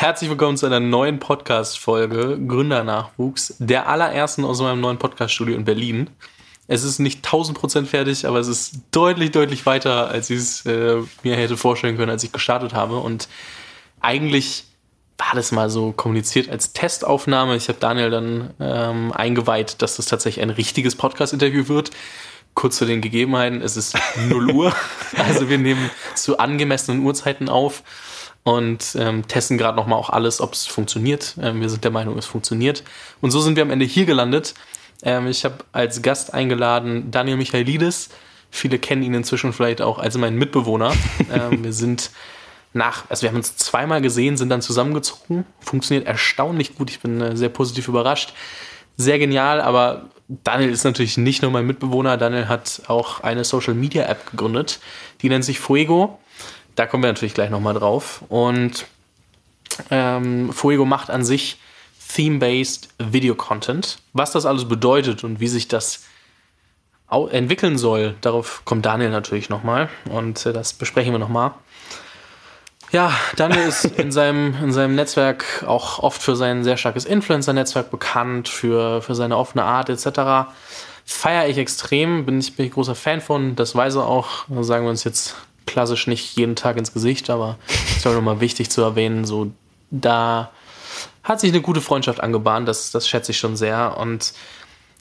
Herzlich willkommen zu einer neuen Podcast-Folge Gründernachwuchs, der allerersten aus meinem neuen Podcast-Studio in Berlin. Es ist nicht 1000% fertig, aber es ist deutlich, deutlich weiter, als ich es äh, mir hätte vorstellen können, als ich gestartet habe. Und eigentlich war das mal so kommuniziert als Testaufnahme. Ich habe Daniel dann ähm, eingeweiht, dass das tatsächlich ein richtiges Podcast-Interview wird. Kurz zu den Gegebenheiten, es ist 0 Uhr. Also wir nehmen zu angemessenen Uhrzeiten auf und ähm, testen gerade nochmal auch alles, ob es funktioniert. Ähm, wir sind der Meinung, es funktioniert. Und so sind wir am Ende hier gelandet. Ähm, ich habe als Gast eingeladen Daniel Michaelidis. Viele kennen ihn inzwischen vielleicht auch als meinen Mitbewohner. ähm, wir sind nach, also wir haben uns zweimal gesehen, sind dann zusammengezogen. Funktioniert erstaunlich gut. Ich bin äh, sehr positiv überrascht. Sehr genial, aber Daniel ist natürlich nicht nur mein Mitbewohner. Daniel hat auch eine Social Media App gegründet. Die nennt sich Fuego. Da kommen wir natürlich gleich nochmal drauf. Und ähm, Fuego macht an sich Theme-Based Video-Content. Was das alles bedeutet und wie sich das entwickeln soll, darauf kommt Daniel natürlich nochmal. Und äh, das besprechen wir nochmal. Ja, Daniel ist in seinem, in seinem Netzwerk auch oft für sein sehr starkes Influencer-Netzwerk bekannt, für, für seine offene Art etc. Feiere ich extrem, bin ich, bin ich großer Fan von, das weiß er auch, sagen wir uns jetzt klassisch nicht jeden Tag ins Gesicht, aber ist auch nochmal wichtig zu erwähnen, so da hat sich eine gute Freundschaft angebahnt, das, das schätze ich schon sehr. Und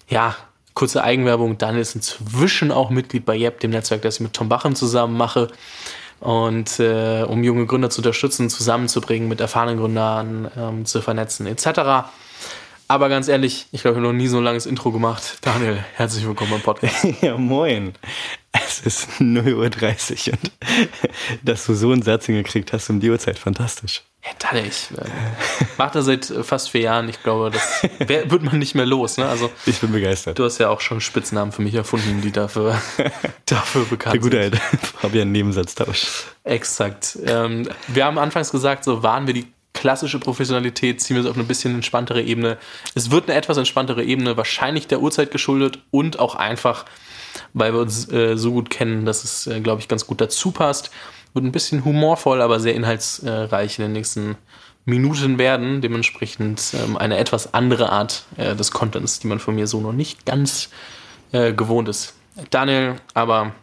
ja, kurze Eigenwerbung, Daniel ist inzwischen auch Mitglied bei Yep, dem Netzwerk, das ich mit Tom Bachem zusammen mache. Und äh, um junge Gründer zu unterstützen, zusammenzubringen, mit erfahrenen Gründern ähm, zu vernetzen, etc. Aber ganz ehrlich, ich glaube, ich habe noch nie so ein langes Intro gemacht. Daniel, herzlich willkommen beim Podcast. ja, moin. Es ist 0.30 Uhr und dass du so einen Satz hingekriegt hast um die Uhrzeit, fantastisch. Ja, Daniel, ich äh, mache das seit fast vier Jahren. Ich glaube, das wär, wird man nicht mehr los. Ne? Also, ich bin begeistert. Du hast ja auch schon Spitznamen für mich erfunden, die dafür, dafür bekannt sind. Der gute alte Fabian Nebensatztausch. Exakt. Ähm, wir haben anfangs gesagt, so waren wir die klassische Professionalität, ziehen wir es auf eine bisschen entspanntere Ebene. Es wird eine etwas entspanntere Ebene, wahrscheinlich der Uhrzeit geschuldet und auch einfach, weil wir uns äh, so gut kennen, dass es, äh, glaube ich, ganz gut dazu passt. Wird ein bisschen humorvoll, aber sehr inhaltsreich in den nächsten Minuten werden. Dementsprechend ähm, eine etwas andere Art äh, des Contents, die man von mir so noch nicht ganz äh, gewohnt ist. Daniel, aber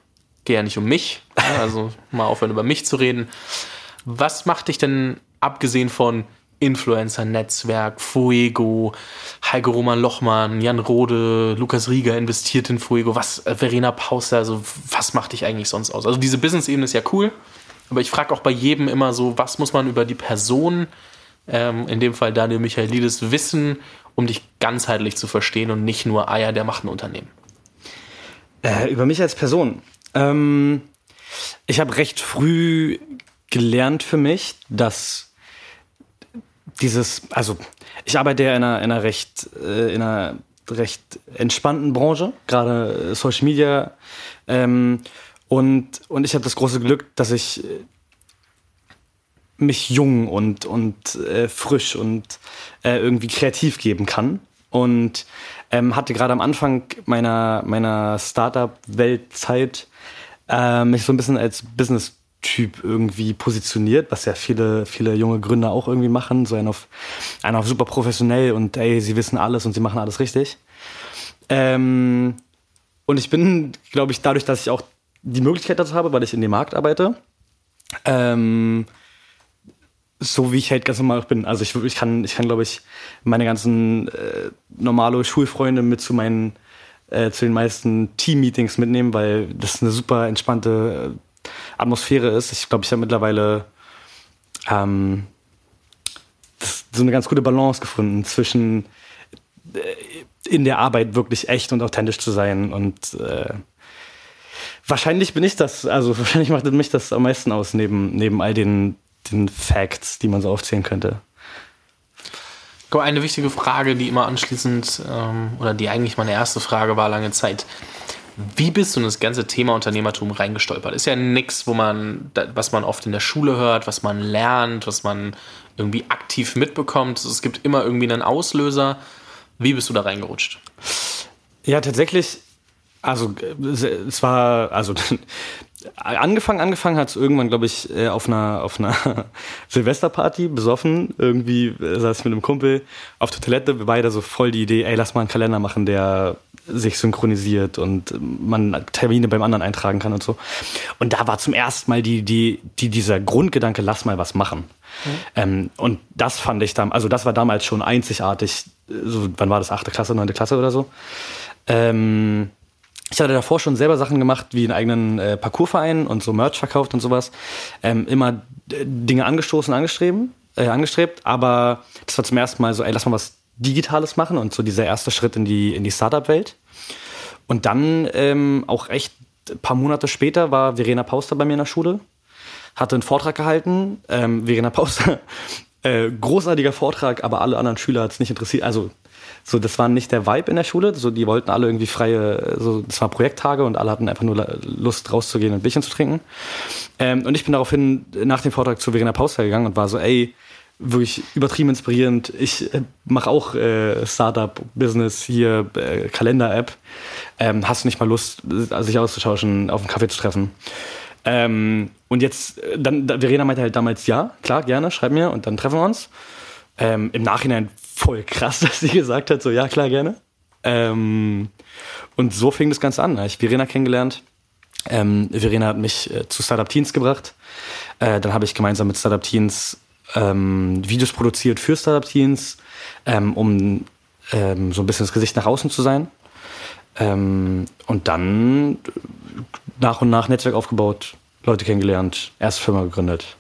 geh ja nicht um mich, also mal aufhören über mich zu reden. Was macht dich denn abgesehen von Influencer-Netzwerk, Fuego, Heike Roman Lochmann, Jan Rode, Lukas Rieger investiert in Fuego, was, äh, Verena Pauster, also was macht dich eigentlich sonst aus? Also diese Business-Ebene ist ja cool, aber ich frage auch bei jedem immer so, was muss man über die Person, ähm, in dem Fall Daniel Michaelidis, wissen, um dich ganzheitlich zu verstehen und nicht nur, ah ja, der macht ein Unternehmen? Äh, über mich als Person. Ähm, ich habe recht früh gelernt für mich, dass dieses, also ich arbeite ja in einer, in einer recht, äh, in einer recht entspannten Branche, gerade Social Media. Ähm, und, und ich habe das große Glück, dass ich äh, mich jung und, und äh, frisch und äh, irgendwie kreativ geben kann. Und ähm, hatte gerade am Anfang meiner, meiner Startup-Weltzeit äh, mich so ein bisschen als Business Typ irgendwie positioniert, was ja viele, viele junge Gründer auch irgendwie machen. So einen auf, einen auf super professionell und ey, sie wissen alles und sie machen alles richtig. Ähm, und ich bin, glaube ich, dadurch, dass ich auch die Möglichkeit dazu habe, weil ich in dem Markt arbeite, ähm, so wie ich halt ganz normal bin. Also ich, ich kann, ich kann, glaube ich, meine ganzen äh, normale Schulfreunde mit zu meinen äh, zu den meisten Team-Meetings mitnehmen, weil das eine super entspannte Atmosphäre ist. Ich glaube, ich habe mittlerweile ähm, so eine ganz gute Balance gefunden zwischen äh, in der Arbeit wirklich echt und authentisch zu sein und äh, wahrscheinlich bin ich das, also wahrscheinlich macht mich das am meisten aus, neben, neben all den, den Facts, die man so aufzählen könnte. Eine wichtige Frage, die immer anschließend, ähm, oder die eigentlich meine erste Frage war lange Zeit. Wie bist du in das ganze Thema Unternehmertum reingestolpert? Ist ja nichts, wo man, was man oft in der Schule hört, was man lernt, was man irgendwie aktiv mitbekommt. Es gibt immer irgendwie einen Auslöser. Wie bist du da reingerutscht? Ja, tatsächlich Also es war, also angefangen, angefangen hat es irgendwann, glaube ich, äh, auf einer, auf einer Silvesterparty besoffen. Irgendwie äh, saß ich mit einem Kumpel auf der Toilette, wir beide so voll die Idee, ey, lass mal einen Kalender machen, der sich synchronisiert und man Termine beim anderen eintragen kann und so. Und da war zum ersten Mal die, die, die dieser Grundgedanke, lass mal was machen. Mhm. Ähm, und das fand ich dann, also das war damals schon einzigartig. So, wann war das? Achte Klasse, neunte Klasse oder so. Ähm, ich hatte davor schon selber Sachen gemacht, wie einen eigenen äh, Parcoursverein und so Merch verkauft und sowas. Ähm, immer äh, Dinge angestoßen, angestreben, äh, angestrebt, aber das war zum ersten Mal so, ey, lass mal was Digitales machen und so dieser erste Schritt in die, in die Startup-Welt. Und dann ähm, auch echt ein paar Monate später war Verena Pauster bei mir in der Schule, hatte einen Vortrag gehalten. Ähm, Verena Pauster, äh, großartiger Vortrag, aber alle anderen Schüler hat es nicht interessiert. Also so, das war nicht der Vibe in der Schule. So, die wollten alle irgendwie freie, so, das war Projekttage und alle hatten einfach nur Lust rauszugehen und ein Bierchen zu trinken. Ähm, und ich bin daraufhin nach dem Vortrag zu Verena Pauster gegangen und war so, ey, wirklich übertrieben inspirierend. Ich äh, mache auch äh, Startup-Business hier, äh, Kalender-App. Ähm, hast du nicht mal Lust, sich auszutauschen, auf einen Kaffee zu treffen? Ähm, und jetzt, äh, dann, Verena meinte halt damals, ja, klar, gerne, schreib mir und dann treffen wir uns. Ähm, Im Nachhinein voll krass, dass sie gesagt hat, so ja, klar, gerne. Ähm, und so fing das Ganze an. Da habe ich Verena kennengelernt. Ähm, Verena hat mich äh, zu Startup Teens gebracht. Äh, dann habe ich gemeinsam mit Startup Teens ähm, Videos produziert für Startup Teens, ähm, um ähm, so ein bisschen das Gesicht nach außen zu sein. Ähm, und dann nach und nach Netzwerk aufgebaut, Leute kennengelernt, erste Firma gegründet.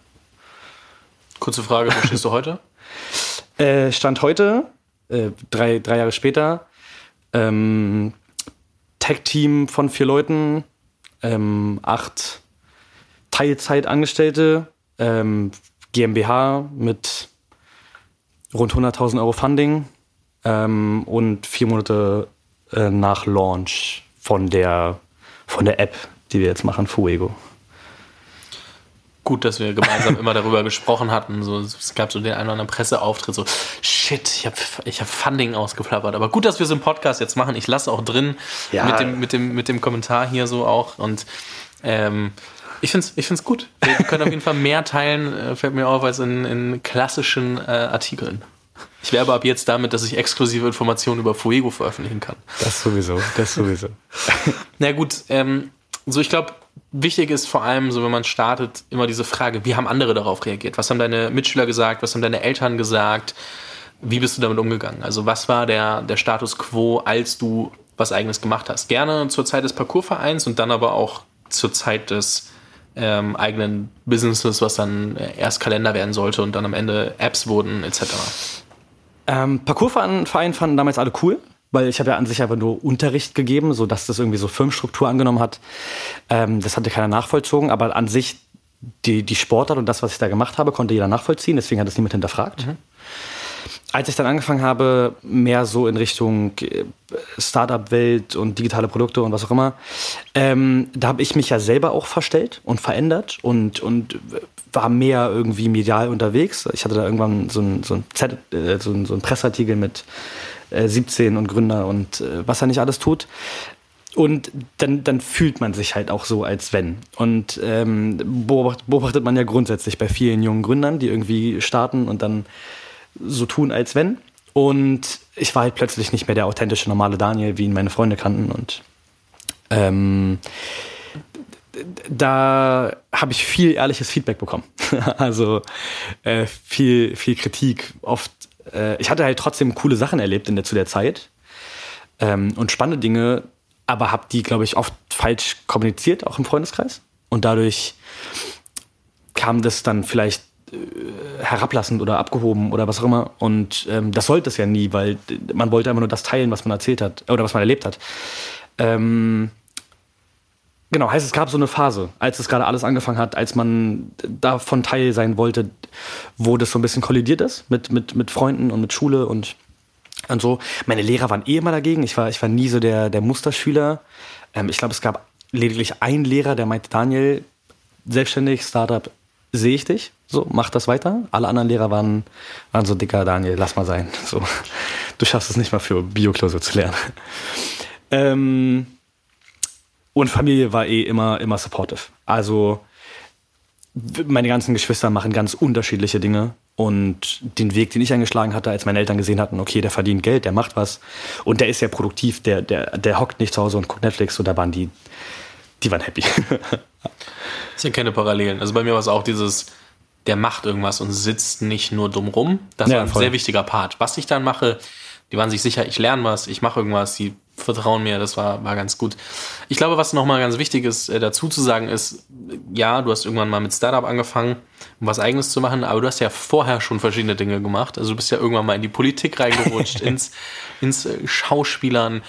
Kurze Frage, wo stehst du heute? Äh, Stand heute, äh, drei, drei Jahre später, ähm, Tech-Team von vier Leuten, ähm, acht Teilzeitangestellte, ähm, GmbH mit rund 100.000 Euro Funding ähm, und vier Monate äh, nach Launch von der, von der App, die wir jetzt machen, Fuego gut, dass wir gemeinsam immer darüber gesprochen hatten. So, es gab so den einen oder anderen Presseauftritt, so, shit, ich habe ich hab Funding ausgeplappert. Aber gut, dass wir es im Podcast jetzt machen. Ich lasse auch drin ja. mit, dem, mit, dem, mit dem Kommentar hier so auch. Und ähm, ich finde es ich find's gut. Wir können auf jeden Fall mehr teilen, äh, fällt mir auf, als in, in klassischen äh, Artikeln. Ich werbe ab jetzt damit, dass ich exklusive Informationen über Fuego veröffentlichen kann. Das sowieso, das sowieso. Na gut, ähm, so ich glaube, wichtig ist vor allem, so wenn man startet, immer diese Frage, wie haben andere darauf reagiert? Was haben deine Mitschüler gesagt? Was haben deine Eltern gesagt? Wie bist du damit umgegangen? Also was war der, der Status quo, als du was eigenes gemacht hast? Gerne zur Zeit des Parcoursvereins und dann aber auch zur Zeit des ähm, eigenen Businesses, was dann erst Kalender werden sollte und dann am Ende Apps wurden etc. Ähm, Parcoursverein fanden damals alle cool weil ich habe ja an sich einfach nur Unterricht gegeben, so dass das irgendwie so Firmenstruktur angenommen hat. Ähm, das hatte keiner nachvollzogen, aber an sich die, die Sportart und das, was ich da gemacht habe, konnte jeder nachvollziehen, deswegen hat es niemand hinterfragt. Mhm. Als ich dann angefangen habe, mehr so in Richtung äh, Startup-Welt und digitale Produkte und was auch immer, ähm, da habe ich mich ja selber auch verstellt und verändert und, und war mehr irgendwie medial unterwegs. Ich hatte da irgendwann so ein, so ein, Z, äh, so ein, so ein Pressartikel mit 17 äh, und Gründer und äh, was er nicht alles tut. Und dann, dann fühlt man sich halt auch so, als wenn. Und ähm, beobachtet man ja grundsätzlich bei vielen jungen Gründern, die irgendwie starten und dann so tun, als wenn. Und ich war halt plötzlich nicht mehr der authentische, normale Daniel, wie ihn meine Freunde kannten. Und ähm, da habe ich viel ehrliches Feedback bekommen. also äh, viel, viel Kritik, oft äh, ich hatte halt trotzdem coole Sachen erlebt in der, zu der Zeit ähm, und spannende Dinge, aber habe die, glaube ich, oft falsch kommuniziert, auch im Freundeskreis. Und dadurch kam das dann vielleicht herablassend oder abgehoben oder was auch immer. Und ähm, das sollte es ja nie, weil man wollte einfach nur das teilen, was man erzählt hat oder was man erlebt hat. Ähm, Genau, heißt, es gab so eine Phase, als es gerade alles angefangen hat, als man davon Teil sein wollte, wo das so ein bisschen kollidiert ist mit, mit, mit Freunden und mit Schule und, und so. Meine Lehrer waren eh immer dagegen. Ich war, ich war nie so der, der Musterschüler. Ähm, ich glaube, es gab lediglich einen Lehrer, der meinte, Daniel, selbstständig, Startup, sehe ich dich. So, mach das weiter. Alle anderen Lehrer waren, waren so dicker, Daniel, lass mal sein. So, du schaffst es nicht mal für Bioklose zu lernen. Ähm, und Familie war eh immer, immer supportive. Also meine ganzen Geschwister machen ganz unterschiedliche Dinge. Und den Weg, den ich eingeschlagen hatte, als meine Eltern gesehen hatten, okay, der verdient Geld, der macht was und der ist ja produktiv, der, der, der hockt nicht zu Hause und guckt Netflix, so da waren die, die waren happy. ich erkenne Parallelen. Also bei mir war es auch dieses, der macht irgendwas und sitzt nicht nur dumm rum. Das ja, war ein voll. sehr wichtiger Part. Was ich dann mache, die waren sich sicher, ich lerne was, ich mache irgendwas, die vertrauen mir, das war, war ganz gut. Ich glaube, was nochmal ganz wichtig ist, äh, dazu zu sagen, ist, ja, du hast irgendwann mal mit Startup angefangen, um was Eigenes zu machen, aber du hast ja vorher schon verschiedene Dinge gemacht. Also du bist ja irgendwann mal in die Politik reingerutscht, ins, ins äh, Schauspielern.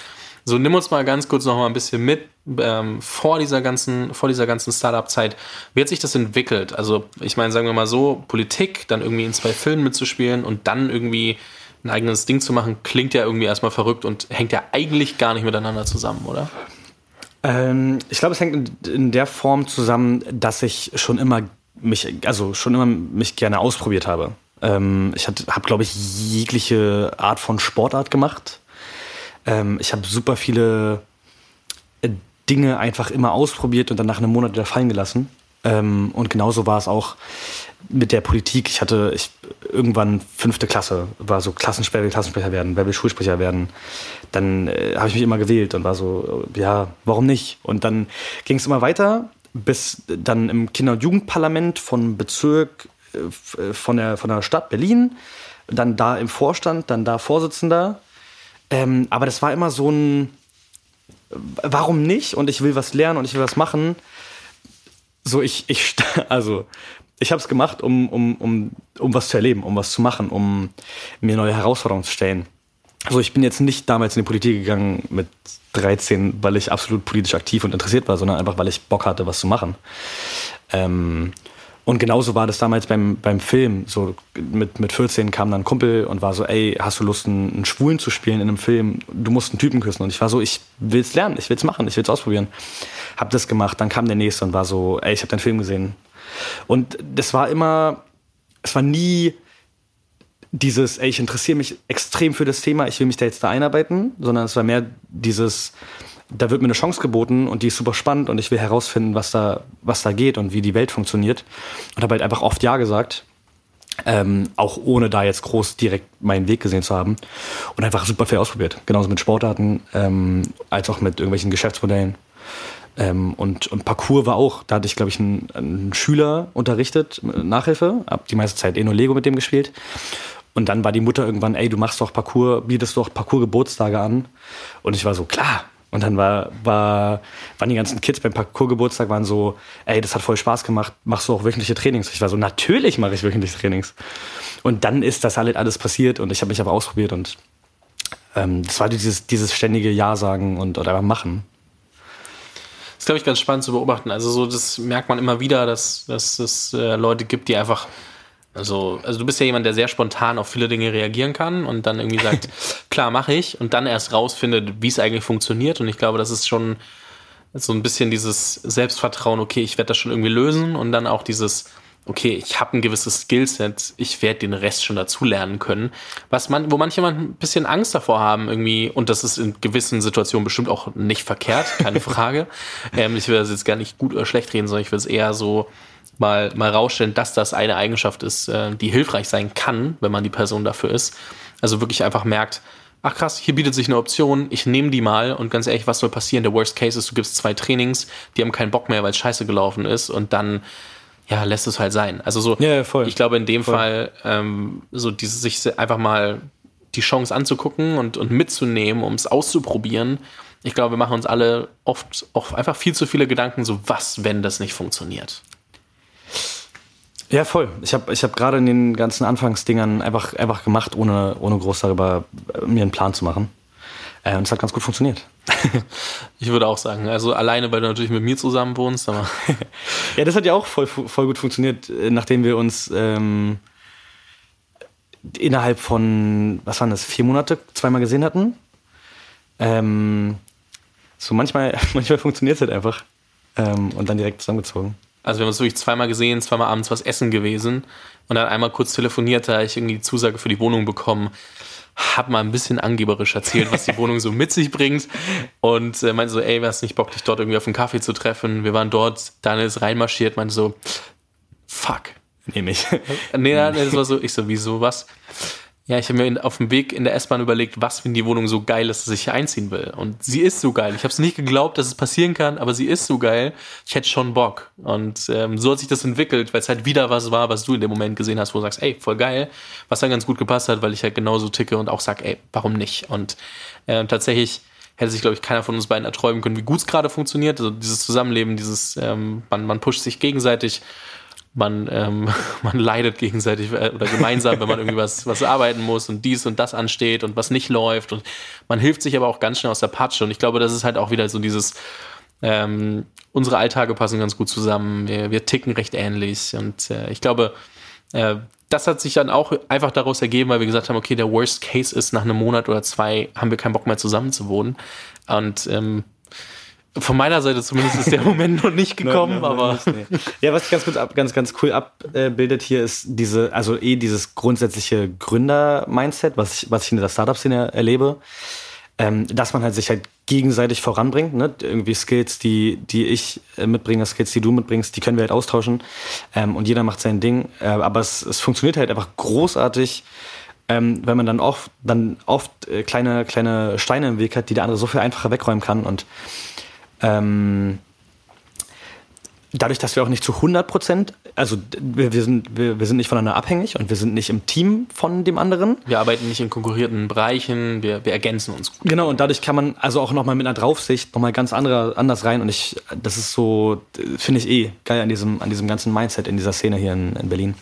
So, nimm uns mal ganz kurz noch mal ein bisschen mit ähm, vor dieser ganzen, vor dieser ganzen Startup-Zeit. Wie hat sich das entwickelt? Also, ich meine, sagen wir mal so, Politik, dann irgendwie in zwei Filmen mitzuspielen und dann irgendwie ein eigenes Ding zu machen, klingt ja irgendwie erstmal verrückt und hängt ja eigentlich gar nicht miteinander zusammen, oder? Ähm, ich glaube, es hängt in der Form zusammen, dass ich schon immer mich, also schon immer mich gerne ausprobiert habe. Ähm, ich habe, glaube ich, jegliche Art von Sportart gemacht. Ähm, ich habe super viele äh, Dinge einfach immer ausprobiert und dann nach einem Monat wieder fallen gelassen. Ähm, und genauso war es auch mit der Politik. Ich hatte ich, irgendwann fünfte Klasse, war so Klassensprecher, will Klassensprecher werden, wer will Schulsprecher werden. Dann äh, habe ich mich immer gewählt und war so, ja, warum nicht? Und dann ging es immer weiter, bis dann im Kinder- und Jugendparlament von Bezirk, äh, von, der, von der Stadt Berlin, dann da im Vorstand, dann da Vorsitzender. Ähm, aber das war immer so ein, warum nicht? Und ich will was lernen und ich will was machen so ich, ich, also ich habe es gemacht, um, um, um, um was zu erleben, um was zu machen, um mir neue Herausforderungen zu stellen. Also ich bin jetzt nicht damals in die Politik gegangen mit 13, weil ich absolut politisch aktiv und interessiert war, sondern einfach, weil ich Bock hatte, was zu machen. Ähm, und genauso war das damals beim, beim Film. So mit, mit 14 kam dann ein Kumpel und war so, ey, hast du Lust, einen, einen Schwulen zu spielen in einem Film? Du musst einen Typen küssen. Und ich war so, ich will's lernen, ich will's machen, ich will's ausprobieren. Hab das gemacht, dann kam der nächste und war so, ey, ich habe deinen Film gesehen. Und das war immer, es war nie dieses, ey, ich interessiere mich extrem für das Thema, ich will mich da jetzt da einarbeiten, sondern es war mehr dieses, da wird mir eine Chance geboten und die ist super spannend und ich will herausfinden, was da, was da geht und wie die Welt funktioniert. Und habe halt einfach oft Ja gesagt. Ähm, auch ohne da jetzt groß direkt meinen Weg gesehen zu haben. Und einfach super viel ausprobiert. Genauso mit Sportarten, ähm, als auch mit irgendwelchen Geschäftsmodellen. Ähm, und, und Parcours war auch, da hatte ich, glaube ich, einen, einen, Schüler unterrichtet, Nachhilfe, hab die meiste Zeit eh nur Lego mit dem gespielt. Und dann war die Mutter irgendwann, ey, du machst doch Parcours, bietest doch Parcours-Geburtstage an. Und ich war so, klar. Und dann war, war, waren die ganzen Kids beim Parcours-Geburtstag waren so, ey, das hat voll Spaß gemacht, machst du auch wöchentliche Trainings? Ich war so, natürlich mache ich wöchentliche Trainings. Und dann ist das alles, alles passiert und ich habe mich aber ausprobiert und ähm, das war dieses, dieses ständige Ja sagen und oder einfach machen glaube ich, ganz spannend zu beobachten. Also so, das merkt man immer wieder, dass, dass es äh, Leute gibt, die einfach also, also du bist ja jemand, der sehr spontan auf viele Dinge reagieren kann und dann irgendwie sagt, klar, mache ich und dann erst rausfindet, wie es eigentlich funktioniert. Und ich glaube, das ist schon so ein bisschen dieses Selbstvertrauen, okay, ich werde das schon irgendwie lösen und dann auch dieses, okay, ich habe ein gewisses Skillset, ich werde den Rest schon dazu lernen können. Was man, wo manche ein bisschen Angst davor haben, irgendwie, und das ist in gewissen Situationen bestimmt auch nicht verkehrt, keine Frage. ähm, ich will das jetzt gar nicht gut oder schlecht reden, sondern ich will es eher so mal, mal rausstellen, dass das eine Eigenschaft ist, äh, die hilfreich sein kann, wenn man die Person dafür ist. Also wirklich einfach merkt, ach krass, hier bietet sich eine Option, ich nehme die mal und ganz ehrlich, was soll passieren? Der Worst Case ist, du gibst zwei Trainings, die haben keinen Bock mehr, weil es scheiße gelaufen ist und dann ja, lässt es halt sein. Also so, ja, voll. ich glaube in dem voll. Fall, ähm, so dieses, sich einfach mal die Chance anzugucken und, und mitzunehmen, um es auszuprobieren. Ich glaube, wir machen uns alle oft auch einfach viel zu viele Gedanken, so was, wenn das nicht funktioniert. Ja, voll. Ich habe ich hab gerade in den ganzen Anfangsdingern einfach, einfach gemacht, ohne, ohne groß darüber äh, mir einen Plan zu machen. Äh, und es hat ganz gut funktioniert. ich würde auch sagen, also alleine, weil du natürlich mit mir zusammen wohnst, aber. ja, das hat ja auch voll, voll gut funktioniert, äh, nachdem wir uns ähm, innerhalb von, was waren das, vier Monate zweimal gesehen hatten. Ähm, so manchmal, manchmal funktioniert es halt einfach. Ähm, und dann direkt zusammengezogen. Also wir haben uns wirklich zweimal gesehen, zweimal abends was essen gewesen und dann einmal kurz telefoniert, da ich irgendwie die Zusage für die Wohnung bekommen hab mal ein bisschen angeberisch erzählt, was die Wohnung so mit sich bringt und äh, meinte so, ey, wär's nicht Bock, dich dort irgendwie auf einen Kaffee zu treffen? Wir waren dort, Daniel ist reinmarschiert, meinte so, fuck. Nehme ich. Nee, das war so, ich so, wieso, was? Ja, ich habe mir auf dem Weg in der S-Bahn überlegt, was, wenn die Wohnung so geil ist, dass ich hier einziehen will. Und sie ist so geil. Ich habe es nicht geglaubt, dass es passieren kann, aber sie ist so geil. Ich hätte schon Bock. Und ähm, so hat sich das entwickelt, weil es halt wieder was war, was du in dem Moment gesehen hast, wo du sagst, ey, voll geil. Was dann ganz gut gepasst hat, weil ich halt genauso ticke und auch sag, ey, warum nicht? Und äh, tatsächlich hätte sich, glaube ich, keiner von uns beiden erträumen können, wie gut es gerade funktioniert. Also dieses Zusammenleben, dieses, ähm, man, man pusht sich gegenseitig man, ähm, man leidet gegenseitig äh, oder gemeinsam, wenn man irgendwie was, was arbeiten muss und dies und das ansteht und was nicht läuft. Und man hilft sich aber auch ganz schnell aus der Patsche. Und ich glaube, das ist halt auch wieder so dieses, ähm, unsere Alltage passen ganz gut zusammen, wir, wir ticken recht ähnlich. Und äh, ich glaube, äh, das hat sich dann auch einfach daraus ergeben, weil wir gesagt haben, okay, der Worst Case ist, nach einem Monat oder zwei haben wir keinen Bock mehr zusammen zu wohnen. Und ähm, von meiner Seite zumindest ist der Moment noch nicht gekommen, no, no, aber. Nicht, nee. Ja, was ganz, gut ab, ganz, ganz cool abbildet hier ist diese, also eh dieses grundsätzliche Gründer-Mindset, was ich, was ich in der Startup-Szene erlebe, ähm, dass man halt sich halt gegenseitig voranbringt, ne? Irgendwie Skills, die, die ich äh, mitbringe, Skills, die du mitbringst, die können wir halt austauschen. Ähm, und jeder macht sein Ding. Äh, aber es, es funktioniert halt einfach großartig, ähm, wenn man dann oft, dann oft äh, kleine, kleine Steine im Weg hat, die der andere so viel einfacher wegräumen kann. Und ähm, dadurch, dass wir auch nicht zu 100 Prozent, also wir, wir, sind, wir, wir sind nicht voneinander abhängig und wir sind nicht im Team von dem anderen. Wir arbeiten nicht in konkurrierten Bereichen, wir, wir ergänzen uns. Gut. Genau, und dadurch kann man also auch nochmal mit einer Draufsicht nochmal ganz andere, anders rein und ich, das ist so, finde ich eh geil an diesem, an diesem ganzen Mindset in dieser Szene hier in, in Berlin.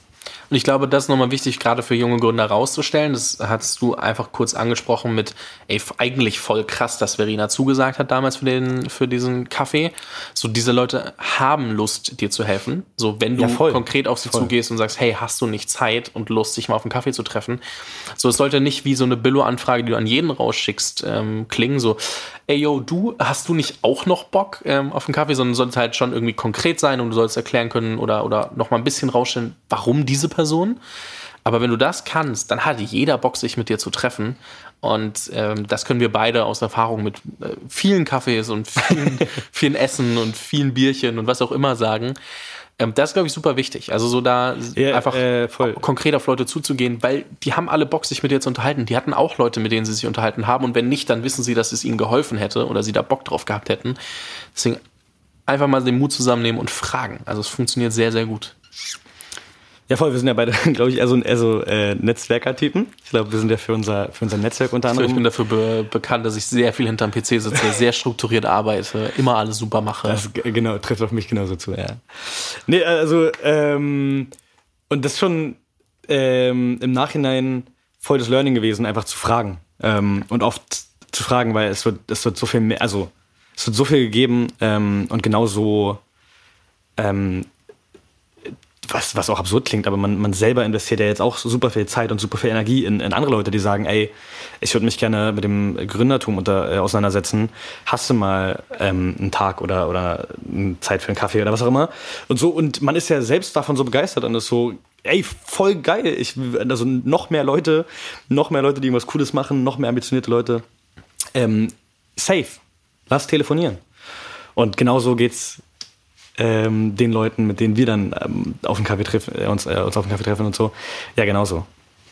Und ich glaube, das ist nochmal wichtig, gerade für junge Gründer rauszustellen. Das hast du einfach kurz angesprochen mit, ey, eigentlich voll krass, dass Verena zugesagt hat damals für, den, für diesen Kaffee. So, diese Leute haben Lust, dir zu helfen. So, wenn du ja, konkret auf sie voll. zugehst und sagst, hey, hast du nicht Zeit und Lust, sich mal auf einen Kaffee zu treffen? So, es sollte nicht wie so eine Billo-Anfrage, die du an jeden rausschickst, ähm, klingen. So, ey, yo, du, hast du nicht auch noch Bock ähm, auf einen Kaffee? Sondern sollte halt schon irgendwie konkret sein und du sollst erklären können oder, oder noch mal ein bisschen rausstellen, warum diese Person. Aber wenn du das kannst, dann hat jeder Bock, sich mit dir zu treffen. Und ähm, das können wir beide aus Erfahrung mit äh, vielen Kaffees und vielen, vielen Essen und vielen Bierchen und was auch immer sagen. Ähm, das ist, glaube ich, super wichtig. Also so da ja, einfach äh, konkret auf Leute zuzugehen, weil die haben alle Bock, sich mit dir zu unterhalten. Die hatten auch Leute, mit denen sie sich unterhalten haben. Und wenn nicht, dann wissen sie, dass es ihnen geholfen hätte oder sie da Bock drauf gehabt hätten. Deswegen einfach mal den Mut zusammennehmen und fragen. Also es funktioniert sehr, sehr gut. Ja, voll. Wir sind ja beide, glaube ich, eher so, eher so äh, Netzwerker-Typen. Ich glaube, wir sind ja für unser, für unser Netzwerk unter anderem. Ich bin dafür be bekannt, dass ich sehr viel hinterm PC sitze, sehr strukturiert arbeite, immer alles super mache. Das genau, trifft auf mich genauso zu, ja. Nee, also, ähm, und das ist schon ähm, im Nachhinein voll das Learning gewesen, einfach zu fragen. Ähm, und oft zu fragen, weil es wird, es wird so viel mehr, also es wird so viel gegeben ähm, und genauso ähm, was, was auch absurd klingt, aber man, man selber investiert ja jetzt auch super viel Zeit und super viel Energie in, in andere Leute, die sagen, ey, ich würde mich gerne mit dem Gründertum unter, äh, auseinandersetzen. Hast du mal ähm, einen Tag oder, oder Zeit für einen Kaffee oder was auch immer? Und so, und man ist ja selbst davon so begeistert und ist so, ey, voll geil. Ich, also noch mehr Leute, noch mehr Leute, die irgendwas Cooles machen, noch mehr ambitionierte Leute. Ähm, safe. Lass telefonieren. Und genauso geht's ähm, den Leuten, mit denen wir dann ähm, auf den Kaffee treffen, äh, uns, äh, uns auf den Kaffee treffen und so. Ja, genauso.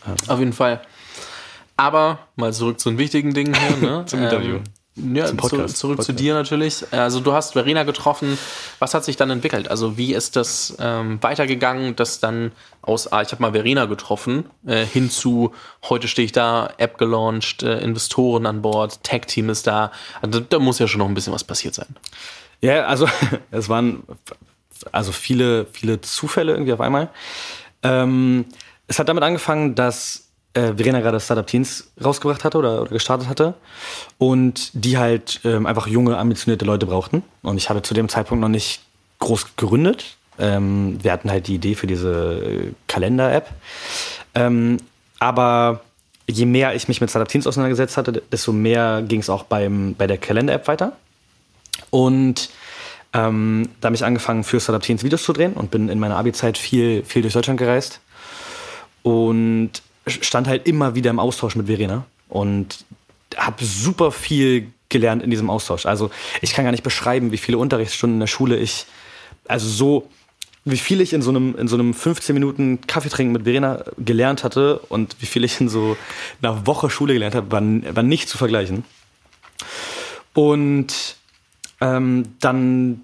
Ähm. Auf jeden Fall. Aber mal zurück zu den wichtigen Dingen hier. Ne? Zum Interview. Ähm, ja, Zum Podcast. Zu, zurück Podcast. zu dir natürlich. Also du hast Verena getroffen. Was hat sich dann entwickelt? Also wie ist das ähm, weitergegangen, dass dann aus, ah, ich habe mal Verena getroffen, äh, hin zu, heute stehe ich da, App gelauncht, äh, Investoren an Bord, Tech-Team ist da. Also, da muss ja schon noch ein bisschen was passiert sein. Ja, also es waren also viele, viele Zufälle irgendwie auf einmal. Ähm, es hat damit angefangen, dass äh, Verena gerade Startup Teens rausgebracht hatte oder, oder gestartet hatte und die halt ähm, einfach junge, ambitionierte Leute brauchten. Und ich hatte zu dem Zeitpunkt noch nicht groß gegründet. Ähm, wir hatten halt die Idee für diese äh, Kalender-App. Ähm, aber je mehr ich mich mit Startup Teens auseinandergesetzt hatte, desto mehr ging es auch beim, bei der Kalender-App weiter. Und ähm, da habe ich angefangen, für Startup Teens Videos zu drehen und bin in meiner Abi-Zeit viel, viel durch Deutschland gereist. Und stand halt immer wieder im Austausch mit Verena. und habe super viel gelernt in diesem Austausch. Also ich kann gar nicht beschreiben, wie viele Unterrichtsstunden in der Schule ich, also so, wie viel ich in so einem, in so einem 15 Minuten Kaffee trinken mit Verena gelernt hatte und wie viel ich in so einer Woche Schule gelernt habe, war, war nicht zu vergleichen. Und ähm, dann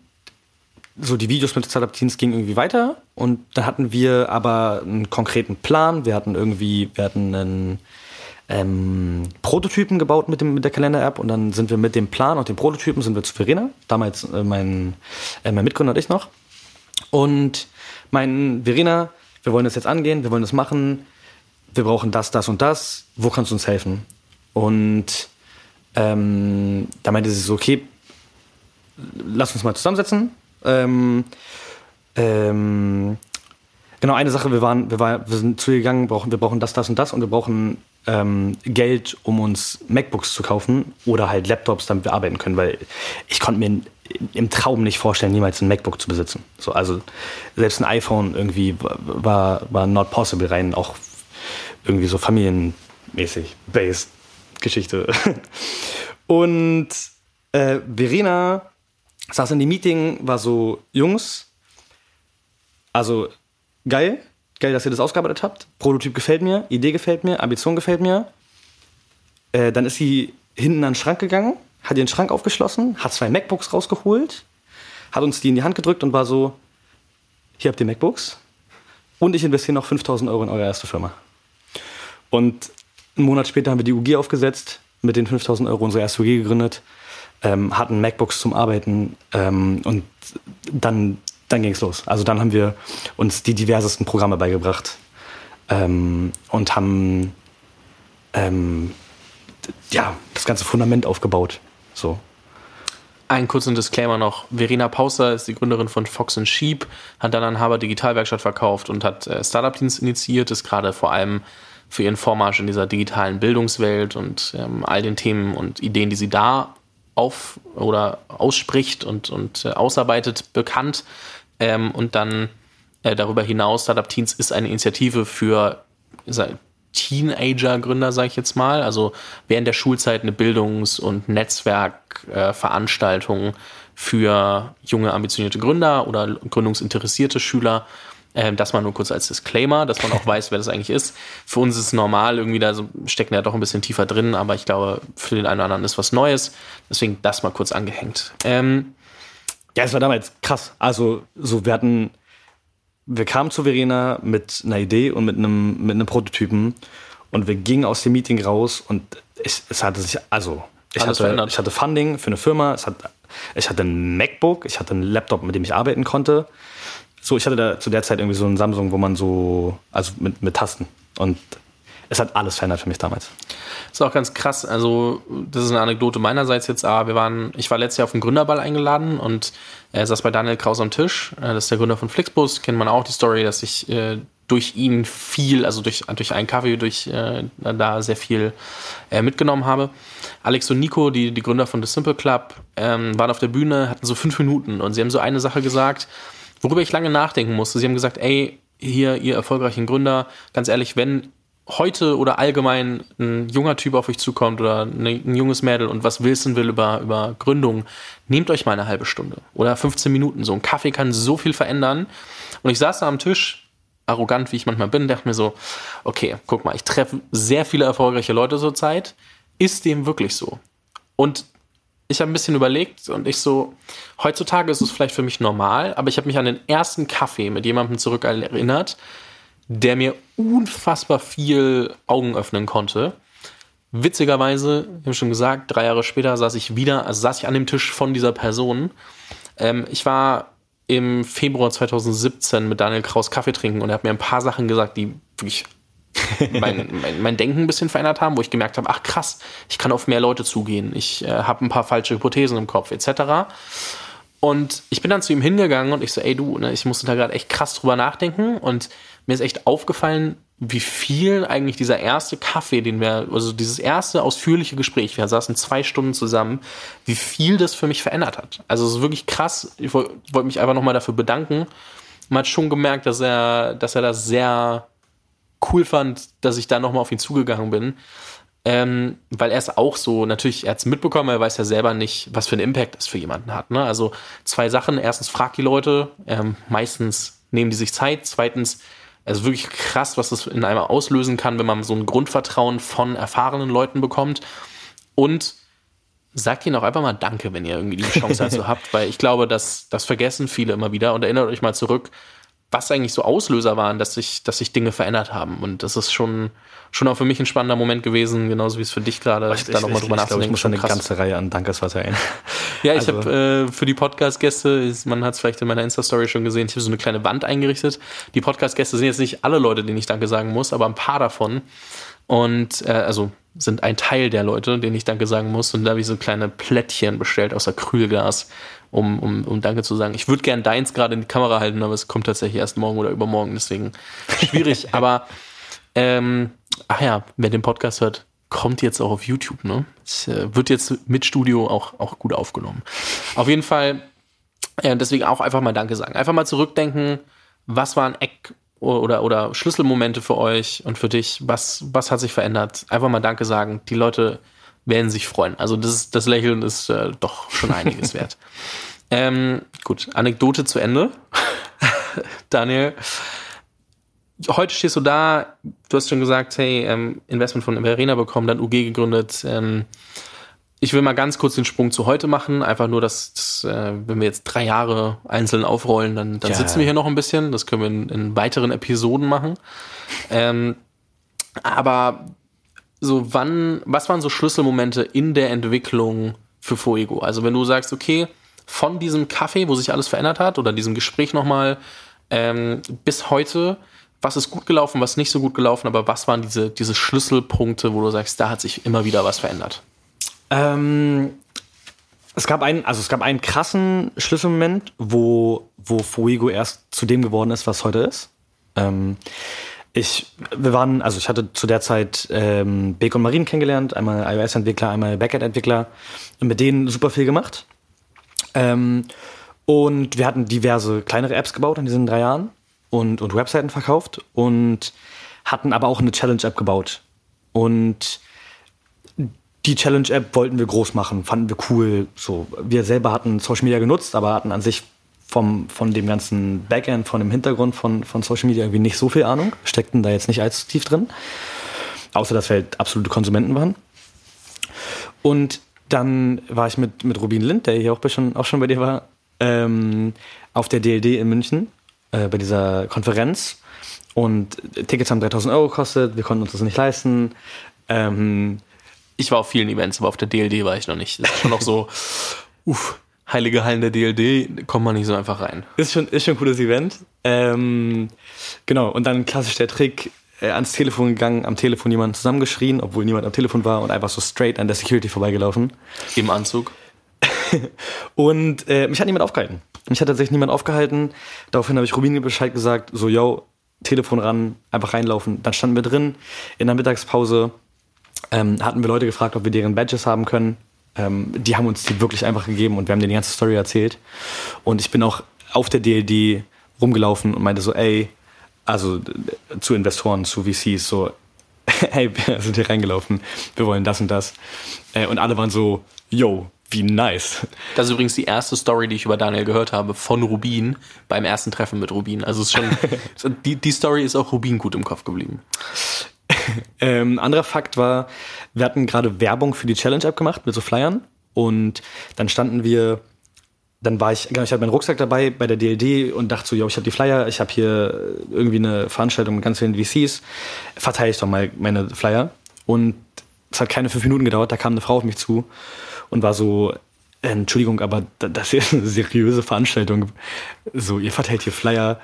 so die Videos mit Startup Teens gingen irgendwie weiter und dann hatten wir aber einen konkreten Plan. Wir hatten irgendwie, wir hatten einen ähm, Prototypen gebaut mit, dem, mit der Kalender-App und dann sind wir mit dem Plan und dem Prototypen sind wir zu Verena, damals äh, mein, äh, mein Mitgründer und ich noch. Und mein Verena, wir wollen das jetzt angehen, wir wollen das machen, wir brauchen das, das und das, wo kannst du uns helfen? Und ähm, da meinte sie so, okay, lass uns mal zusammensetzen. Ähm, ähm, genau, eine Sache, wir waren, wir, war, wir sind zu ihr gegangen, brauchen, wir brauchen das, das und das und wir brauchen ähm, Geld, um uns MacBooks zu kaufen oder halt Laptops, damit wir arbeiten können, weil ich konnte mir im Traum nicht vorstellen, niemals ein MacBook zu besitzen. So, also selbst ein iPhone irgendwie war, war not possible, rein auch irgendwie so familienmäßig, based Geschichte. Und äh, Verena saß in dem Meeting, war so, Jungs, also geil, geil, dass ihr das ausgearbeitet habt. Prototyp gefällt mir, Idee gefällt mir, Ambition gefällt mir. Äh, dann ist sie hinten an den Schrank gegangen, hat ihren Schrank aufgeschlossen, hat zwei MacBooks rausgeholt, hat uns die in die Hand gedrückt und war so, hier habt ihr MacBooks und ich investiere noch 5000 Euro in eure erste Firma. Und einen Monat später haben wir die UG aufgesetzt, mit den 5000 Euro unsere erste UG gegründet, ähm, hatten MacBooks zum Arbeiten ähm, und dann dann ging es los. Also dann haben wir uns die diversesten Programme beigebracht ähm, und haben ähm, ja, das ganze Fundament aufgebaut. So. Einen kurzen Disclaimer noch. Verena Pauser ist die Gründerin von Fox Sheep, hat dann an Harvard Digitalwerkstatt verkauft und hat äh, Startup-Dienst initiiert, ist gerade vor allem für ihren Vormarsch in dieser digitalen Bildungswelt und ähm, all den Themen und Ideen, die sie da auf oder ausspricht und, und äh, ausarbeitet, bekannt. Ähm, und dann äh, darüber hinaus, Startup Teens ist eine Initiative für Teenager-Gründer, sage ich jetzt mal. Also während der Schulzeit eine Bildungs- und Netzwerkveranstaltung äh, für junge, ambitionierte Gründer oder gründungsinteressierte Schüler. Ähm, das mal nur kurz als Disclaimer, dass man auch weiß, wer das eigentlich ist. Für uns ist es normal, irgendwie da so, stecken ja doch ein bisschen tiefer drin, aber ich glaube, für den einen oder anderen ist was Neues. Deswegen das mal kurz angehängt. Ähm, ja, es war damals krass. Also, so, wir hatten, wir kamen zu Verena mit einer Idee und mit einem, mit einem Prototypen und wir gingen aus dem Meeting raus und ich, es hatte sich, also, ich hatte, ich hatte Funding für eine Firma, es hat, ich hatte ein MacBook, ich hatte einen Laptop, mit dem ich arbeiten konnte. So, ich hatte da zu der Zeit irgendwie so ein Samsung, wo man so, also mit, mit Tasten. Und es hat alles verändert für mich damals. Das ist auch ganz krass. Also, das ist eine Anekdote meinerseits jetzt, aber wir waren, ich war letztes Jahr auf den Gründerball eingeladen und er saß bei Daniel Kraus am Tisch. Äh, das ist der Gründer von Flixbus. Kennt man auch die Story, dass ich äh, durch ihn viel, also durch, durch einen Kaffee, durch äh, da sehr viel äh, mitgenommen habe. Alex und Nico, die, die Gründer von The Simple Club, ähm, waren auf der Bühne, hatten so fünf Minuten und sie haben so eine Sache gesagt, worüber ich lange nachdenken musste. Sie haben gesagt, ey, hier, ihr erfolgreichen Gründer, ganz ehrlich, wenn heute oder allgemein ein junger Typ auf euch zukommt oder ein junges Mädel und was wissen will über, über Gründung, nehmt euch mal eine halbe Stunde oder 15 Minuten. So ein Kaffee kann so viel verändern. Und ich saß da am Tisch, arrogant wie ich manchmal bin, dachte mir so, okay, guck mal, ich treffe sehr viele erfolgreiche Leute zurzeit. Ist dem wirklich so? Und ich habe ein bisschen überlegt und ich so, heutzutage ist es vielleicht für mich normal, aber ich habe mich an den ersten Kaffee mit jemandem zurück erinnert, der mir unfassbar viel Augen öffnen konnte. Witzigerweise, ich habe schon gesagt, drei Jahre später saß ich wieder, also saß ich an dem Tisch von dieser Person. Ähm, ich war im Februar 2017 mit Daniel Kraus Kaffee trinken und er hat mir ein paar Sachen gesagt, die wirklich mein, mein, mein, Denken ein bisschen verändert haben, wo ich gemerkt habe, ach krass, ich kann auf mehr Leute zugehen, ich äh, habe ein paar falsche Hypothesen im Kopf etc. Und ich bin dann zu ihm hingegangen und ich so, ey du, ne, ich musste da gerade echt krass drüber nachdenken und mir ist echt aufgefallen, wie viel eigentlich dieser erste Kaffee, den wir, also dieses erste ausführliche Gespräch, wir saßen zwei Stunden zusammen, wie viel das für mich verändert hat. Also es ist wirklich krass. Ich wollte wollt mich einfach nochmal dafür bedanken. Man hat schon gemerkt, dass er, dass er das sehr cool fand, dass ich da nochmal auf ihn zugegangen bin. ähm, weil er es auch so, natürlich, er hat es mitbekommen, er weiß ja selber nicht, was für einen Impact das für jemanden hat. Ne? Also zwei Sachen. Erstens, frag die Leute. Ähm, meistens nehmen die sich Zeit. Zweitens, also wirklich krass, was das in einem auslösen kann, wenn man so ein Grundvertrauen von erfahrenen Leuten bekommt. Und sagt ihnen auch einfach mal Danke, wenn ihr irgendwie die Chance dazu habt, weil ich glaube, dass das vergessen viele immer wieder und erinnert euch mal zurück, was eigentlich so Auslöser waren, dass sich, dass sich Dinge verändert haben. Und das ist schon, schon auch für mich ein spannender Moment gewesen, genauso wie es für dich gerade ich, da nochmal drüber ich, nachzudenken. Ich muss schon eine krass. ganze Reihe an Dankeswasser ein. Ja, ich also. habe äh, für die Podcast-Gäste, man hat es vielleicht in meiner Insta-Story schon gesehen, ich habe so eine kleine Wand eingerichtet. Die Podcast-Gäste sind jetzt nicht alle Leute, denen ich Danke sagen muss, aber ein paar davon. Und äh, also sind ein Teil der Leute, denen ich Danke sagen muss. Und da habe ich so kleine Plättchen bestellt aus Acrylglas, um, um, um Danke zu sagen. Ich würde gern deins gerade in die Kamera halten, aber es kommt tatsächlich erst morgen oder übermorgen, deswegen schwierig. aber ähm, ach ja, wer den Podcast hört, kommt jetzt auch auf YouTube, ne? Es äh, wird jetzt mit Studio auch, auch gut aufgenommen. Auf jeden Fall, äh, deswegen auch einfach mal Danke sagen. Einfach mal zurückdenken, was waren Eck oder, oder Schlüsselmomente für euch und für dich? Was, was hat sich verändert? Einfach mal Danke sagen. Die Leute werden sich freuen. Also das, das Lächeln ist äh, doch schon einiges wert. Ähm, gut, Anekdote zu Ende. Daniel, heute stehst du da, du hast schon gesagt, hey, ähm, Investment von Verena bekommen, dann UG gegründet. Ähm, ich will mal ganz kurz den Sprung zu heute machen. Einfach nur, dass, dass äh, wenn wir jetzt drei Jahre einzeln aufrollen, dann, dann ja. sitzen wir hier noch ein bisschen. Das können wir in, in weiteren Episoden machen. Ähm, aber so wann, was waren so Schlüsselmomente in der Entwicklung für Fuego? Also wenn du sagst, okay, von diesem Kaffee, wo sich alles verändert hat, oder diesem Gespräch nochmal, ähm, bis heute, was ist gut gelaufen, was nicht so gut gelaufen, aber was waren diese, diese Schlüsselpunkte, wo du sagst, da hat sich immer wieder was verändert? Ähm, es gab einen, also es gab einen krassen Schlüsselmoment, wo, wo Fuego erst zu dem geworden ist, was heute ist. Ähm, ich, wir waren, also ich hatte zu der Zeit ähm, Beek und Marien kennengelernt, einmal iOS-Entwickler, einmal Backend-Entwickler, mit denen super viel gemacht. Ähm, und wir hatten diverse kleinere Apps gebaut in diesen drei Jahren und, und Webseiten verkauft und hatten aber auch eine Challenge-App gebaut. Und die Challenge-App wollten wir groß machen, fanden wir cool. So, wir selber hatten Social Media genutzt, aber hatten an sich vom, von dem ganzen Backend, von dem Hintergrund von, von Social Media irgendwie nicht so viel Ahnung, steckten da jetzt nicht allzu tief drin. Außer, dass wir halt absolute Konsumenten waren. Und dann war ich mit, mit Rubin Lind, der hier auch, schon, auch schon bei dir war, ähm, auf der DLD in München, äh, bei dieser Konferenz. Und Tickets haben 3000 Euro gekostet, wir konnten uns das nicht leisten. Ähm, ich war auf vielen Events, aber auf der DLD war ich noch nicht. Das ist schon noch so, uff, heilige Hallen der DLD, kommt man nicht so einfach rein. Ist schon, ist schon ein cooles Event. Ähm, genau, und dann klassisch der Trick, äh, ans Telefon gegangen, am Telefon jemanden zusammengeschrien, obwohl niemand am Telefon war und einfach so straight an der Security vorbeigelaufen. Im Anzug. und äh, mich hat niemand aufgehalten. Mich hat tatsächlich niemand aufgehalten. Daraufhin habe ich Rubin Bescheid gesagt, so, yo, Telefon ran, einfach reinlaufen. Dann standen wir drin in der Mittagspause ähm, hatten wir Leute gefragt, ob wir deren Badges haben können. Ähm, die haben uns die wirklich einfach gegeben und wir haben denen die ganze Story erzählt. Und ich bin auch auf der DLD rumgelaufen und meinte so, ey, also zu Investoren, zu VCs, so, hey, wir sind hier reingelaufen, wir wollen das und das. Äh, und alle waren so, yo, wie nice. Das ist übrigens die erste Story, die ich über Daniel gehört habe, von Rubin beim ersten Treffen mit Rubin. Also es ist schon, die, die Story ist auch Rubin gut im Kopf geblieben. ähm, anderer Fakt war, wir hatten gerade Werbung für die Challenge-App gemacht mit so Flyern und dann standen wir, dann war ich, genau, ich hatte meinen Rucksack dabei bei der DLD und dachte so, ja, ich habe die Flyer, ich habe hier irgendwie eine Veranstaltung mit ganz vielen VCs, verteile ich doch mal meine Flyer und es hat keine fünf Minuten gedauert, da kam eine Frau auf mich zu und war so, Entschuldigung, aber das ist eine seriöse Veranstaltung. So, ihr verteilt hier Flyer.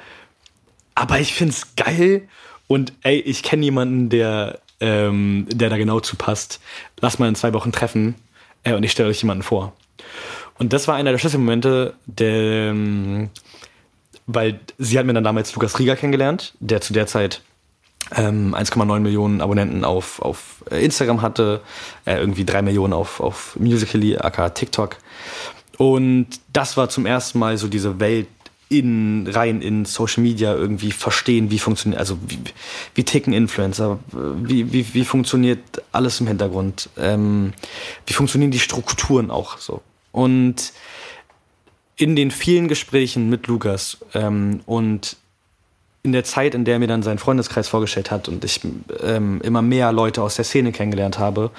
Aber ich find's geil und ey, ich kenne jemanden, der, ähm, der da genau zu passt. Lass mal in zwei Wochen treffen äh, und ich stelle euch jemanden vor. Und das war einer der Schlüsselmomente, der, ähm, weil sie hat mir dann damals Lukas Rieger kennengelernt, der zu der Zeit ähm, 1,9 Millionen Abonnenten auf, auf Instagram hatte, äh, irgendwie 3 Millionen auf, auf Musical.ly, aka TikTok. Und das war zum ersten Mal so diese Welt, in, rein in Social Media irgendwie verstehen, wie funktioniert, also wie, wie ticken Influencer, wie, wie, wie funktioniert alles im Hintergrund, ähm, wie funktionieren die Strukturen auch so. Und in den vielen Gesprächen mit Lukas ähm, und in der Zeit, in der er mir dann seinen Freundeskreis vorgestellt hat und ich ähm, immer mehr Leute aus der Szene kennengelernt habe,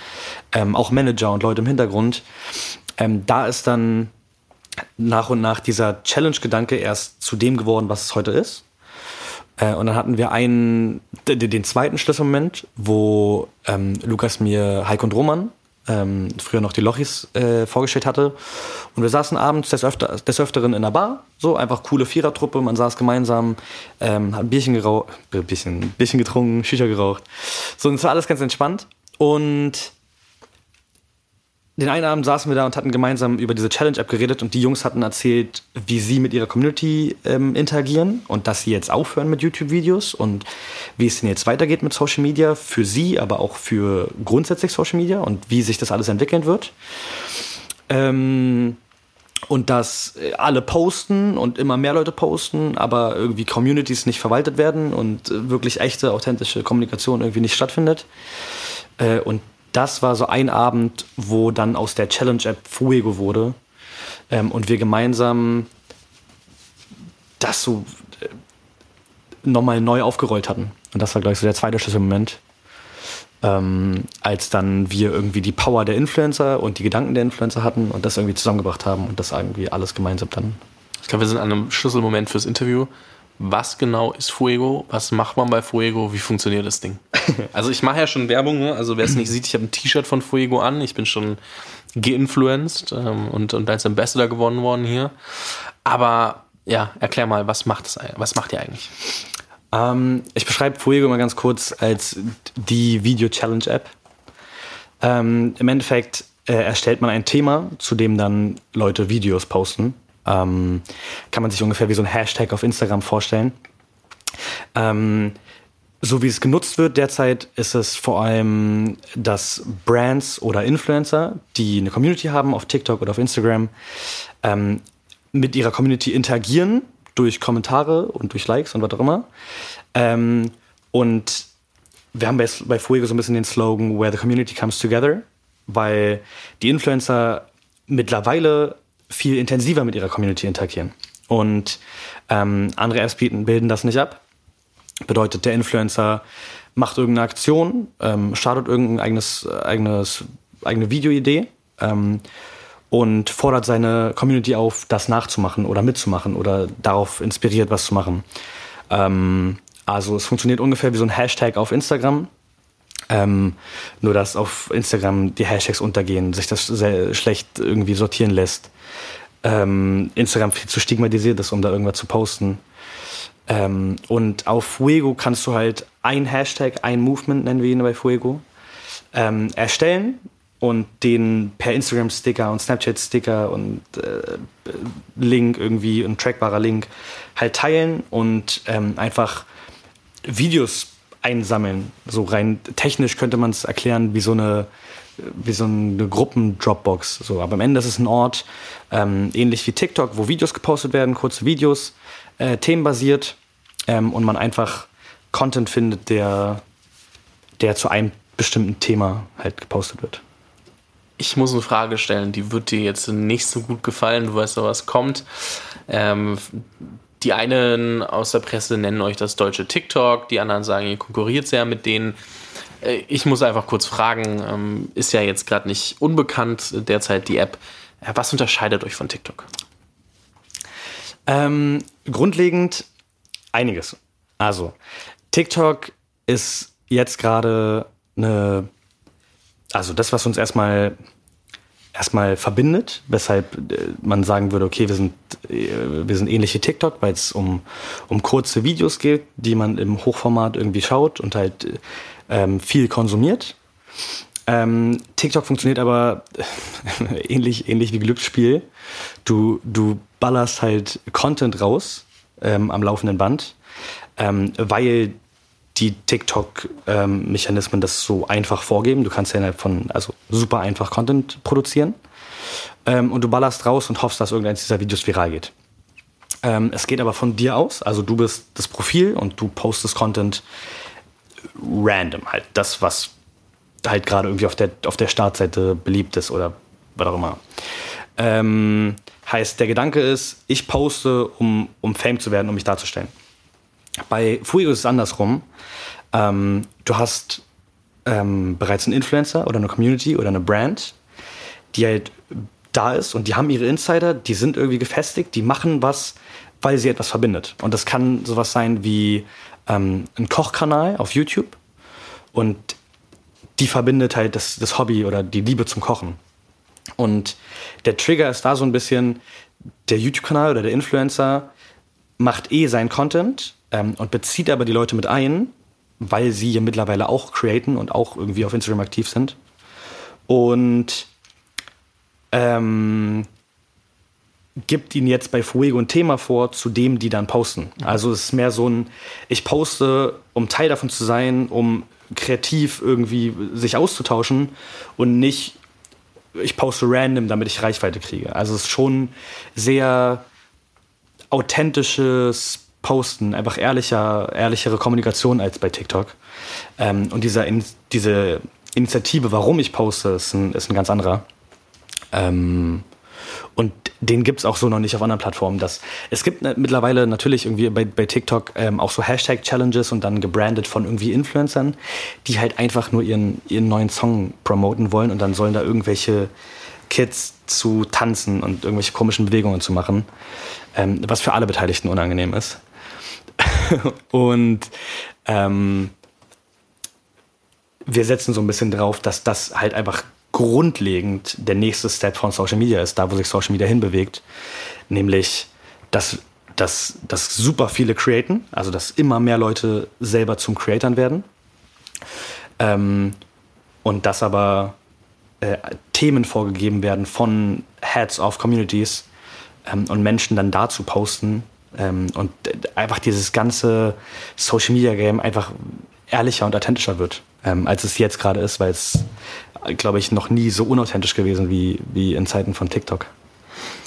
ähm, auch Manager und Leute im Hintergrund, ähm, da ist dann nach und nach dieser Challenge-Gedanke erst zu dem geworden, was es heute ist. Äh, und dann hatten wir einen, den zweiten Schlüsselmoment, wo ähm, Lukas mir Heiko und Roman, ähm, früher noch die Lochis, äh, vorgestellt hatte. Und wir saßen abends des, Öfter, des Öfteren in einer Bar, so einfach coole Vierertruppe, man saß gemeinsam, ähm, hat ein Bierchen geraucht, äh, Bierchen, Bierchen getrunken, Shisha geraucht. So, und es war alles ganz entspannt. Und den einen Abend saßen wir da und hatten gemeinsam über diese Challenge-App geredet und die Jungs hatten erzählt, wie sie mit ihrer Community ähm, interagieren und dass sie jetzt aufhören mit YouTube-Videos und wie es denn jetzt weitergeht mit Social Media für sie, aber auch für grundsätzlich Social Media und wie sich das alles entwickeln wird. Ähm, und dass alle posten und immer mehr Leute posten, aber irgendwie Communities nicht verwaltet werden und wirklich echte, authentische Kommunikation irgendwie nicht stattfindet. Äh, und das war so ein Abend, wo dann aus der Challenge-App Fuego wurde ähm, und wir gemeinsam das so äh, nochmal neu aufgerollt hatten. Und das war, glaube ich, so der zweite Schlüsselmoment. Ähm, als dann wir irgendwie die Power der Influencer und die Gedanken der Influencer hatten und das irgendwie zusammengebracht haben und das irgendwie alles gemeinsam dann. Ich glaube, wir sind an einem Schlüsselmoment fürs Interview was genau ist Fuego, was macht man bei Fuego, wie funktioniert das Ding. Also ich mache ja schon Werbung, ne? also wer es nicht sieht, ich habe ein T-Shirt von Fuego an, ich bin schon geinfluenced ähm, und, und als Ambassador gewonnen worden hier. Aber ja, erklär mal, was macht, das, was macht ihr eigentlich? Ähm, ich beschreibe Fuego mal ganz kurz als die Video-Challenge-App. Ähm, Im Endeffekt äh, erstellt man ein Thema, zu dem dann Leute Videos posten ähm, kann man sich ungefähr wie so ein Hashtag auf Instagram vorstellen. Ähm, so wie es genutzt wird derzeit, ist es vor allem, dass Brands oder Influencer, die eine Community haben auf TikTok oder auf Instagram, ähm, mit ihrer Community interagieren durch Kommentare und durch Likes und was auch immer. Ähm, und wir haben bei, bei Fuego so ein bisschen den Slogan Where the Community Comes Together, weil die Influencer mittlerweile viel intensiver mit ihrer Community interagieren. Und ähm, andere Apps bieten, bilden das nicht ab. Bedeutet, der Influencer macht irgendeine Aktion, ähm, startet irgendein eigenes, eigenes, eigene Videoidee ähm, und fordert seine Community auf, das nachzumachen oder mitzumachen oder darauf inspiriert, was zu machen. Ähm, also es funktioniert ungefähr wie so ein Hashtag auf Instagram. Ähm, nur dass auf Instagram die Hashtags untergehen, sich das sehr schlecht irgendwie sortieren lässt ähm, Instagram viel zu stigmatisiert ist, um da irgendwas zu posten. Ähm, und auf Fuego kannst du halt ein Hashtag, ein Movement, nennen wir ihn bei Fuego, ähm, erstellen und den per Instagram-Sticker und Snapchat-Sticker und äh, Link irgendwie, ein trackbarer Link, halt teilen und ähm, einfach Videos einsammeln. So rein technisch könnte man es erklären wie so eine wie so eine Gruppen-Dropbox. So. Aber am Ende ist es ein Ort, ähm, ähnlich wie TikTok, wo Videos gepostet werden, kurze Videos, äh, themenbasiert ähm, und man einfach Content findet, der, der zu einem bestimmten Thema halt gepostet wird. Ich muss eine Frage stellen, die wird dir jetzt nicht so gut gefallen, du weißt doch, was kommt. Ähm, die einen aus der Presse nennen euch das deutsche TikTok, die anderen sagen, ihr konkurriert sehr mit denen. Äh, ich muss einfach kurz fragen, ähm, ist ja jetzt gerade nicht unbekannt derzeit die App. Äh, was unterscheidet euch von TikTok? Ähm, grundlegend einiges. Also, TikTok ist jetzt gerade eine, also das, was uns erstmal erstmal verbindet, weshalb äh, man sagen würde, okay, wir sind, wir sind ähnliche TikTok, weil es um, um kurze Videos geht, die man im Hochformat irgendwie schaut und halt ähm, viel konsumiert. Ähm, TikTok funktioniert aber ähnlich, ähnlich wie Glücksspiel. Du, du ballerst halt Content raus ähm, am laufenden Band, ähm, weil die TikTok-Mechanismen das so einfach vorgeben. Du kannst ja innerhalb von, also super einfach Content produzieren. Ähm, und du ballerst raus und hoffst, dass irgendeins dieser Videos viral geht. Ähm, es geht aber von dir aus, also du bist das Profil und du postest Content random, halt das, was halt gerade irgendwie auf der, auf der Startseite beliebt ist oder was auch immer. Ähm, heißt, der Gedanke ist, ich poste, um, um Fame zu werden, um mich darzustellen. Bei Fuego ist es andersrum. Ähm, du hast ähm, bereits einen Influencer oder eine Community oder eine Brand, die halt da ist und die haben ihre Insider, die sind irgendwie gefestigt, die machen was, weil sie etwas verbindet. Und das kann sowas sein wie ähm, ein Kochkanal auf YouTube und die verbindet halt das, das Hobby oder die Liebe zum Kochen. Und der Trigger ist da so ein bisschen, der YouTube-Kanal oder der Influencer macht eh seinen Content ähm, und bezieht aber die Leute mit ein, weil sie ja mittlerweile auch createn und auch irgendwie auf Instagram aktiv sind. Und ähm, gibt ihnen jetzt bei Fuego ein Thema vor, zu dem die dann posten. Also es ist mehr so ein, ich poste, um Teil davon zu sein, um kreativ irgendwie sich auszutauschen und nicht, ich poste random, damit ich Reichweite kriege. Also es ist schon sehr authentisches Posten, einfach ehrlicher, ehrlichere Kommunikation als bei TikTok. Ähm, und dieser, in, diese Initiative, warum ich poste, ist ein, ist ein ganz anderer. Ähm, und den gibt es auch so noch nicht auf anderen Plattformen. Das, es gibt ne, mittlerweile natürlich irgendwie bei, bei TikTok ähm, auch so Hashtag-Challenges und dann gebrandet von irgendwie Influencern, die halt einfach nur ihren, ihren neuen Song promoten wollen und dann sollen da irgendwelche Kids zu tanzen und irgendwelche komischen Bewegungen zu machen, ähm, was für alle Beteiligten unangenehm ist. und ähm, wir setzen so ein bisschen drauf, dass das halt einfach grundlegend der nächste Step von Social Media ist, da wo sich Social Media hinbewegt, nämlich dass, dass, dass super viele createn, also dass immer mehr Leute selber zum Creatern werden. Ähm, und dass aber äh, Themen vorgegeben werden von Heads of Communities ähm, und Menschen dann dazu posten ähm, und einfach dieses ganze Social Media Game einfach ehrlicher und authentischer wird, ähm, als es jetzt gerade ist, weil es glaube ich, noch nie so unauthentisch gewesen wie, wie in Zeiten von TikTok.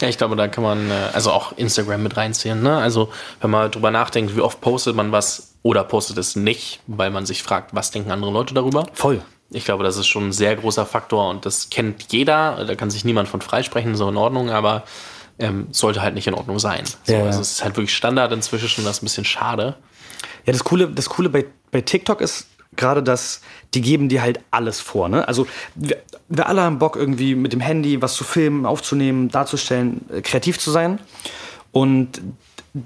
Ja, ich glaube, da kann man äh, also auch Instagram mit reinziehen. Ne? Also wenn man drüber nachdenkt, wie oft postet man was oder postet es nicht, weil man sich fragt, was denken andere Leute darüber. Voll. Ich glaube, das ist schon ein sehr großer Faktor und das kennt jeder. Da kann sich niemand von freisprechen, so in Ordnung, aber ähm, sollte halt nicht in Ordnung sein. So, ja. Also es ist halt wirklich Standard inzwischen und das ist ein bisschen schade. Ja, das Coole, das Coole bei, bei TikTok ist, gerade das, die geben dir halt alles vor. Ne? Also wir, wir alle haben Bock, irgendwie mit dem Handy was zu filmen, aufzunehmen, darzustellen, äh, kreativ zu sein. Und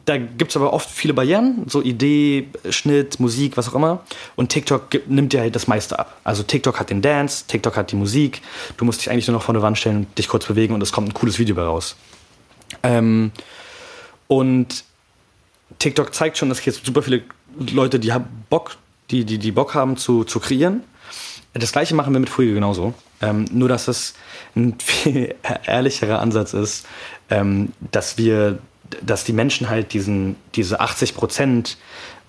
da gibt es aber oft viele Barrieren, so Idee, Schnitt, Musik, was auch immer. Und TikTok nimmt dir halt das meiste ab. Also TikTok hat den Dance, TikTok hat die Musik. Du musst dich eigentlich nur noch vor eine Wand stellen, dich kurz bewegen und es kommt ein cooles Video bei raus. Ähm, und TikTok zeigt schon, dass jetzt super viele Leute, die haben Bock die, die, die Bock haben zu, zu kreieren. Das gleiche machen wir mit Fuge genauso. Ähm, nur, dass es ein viel ehrlicherer Ansatz ist, ähm, dass wir, dass die Menschen halt diesen, diese 80 Prozent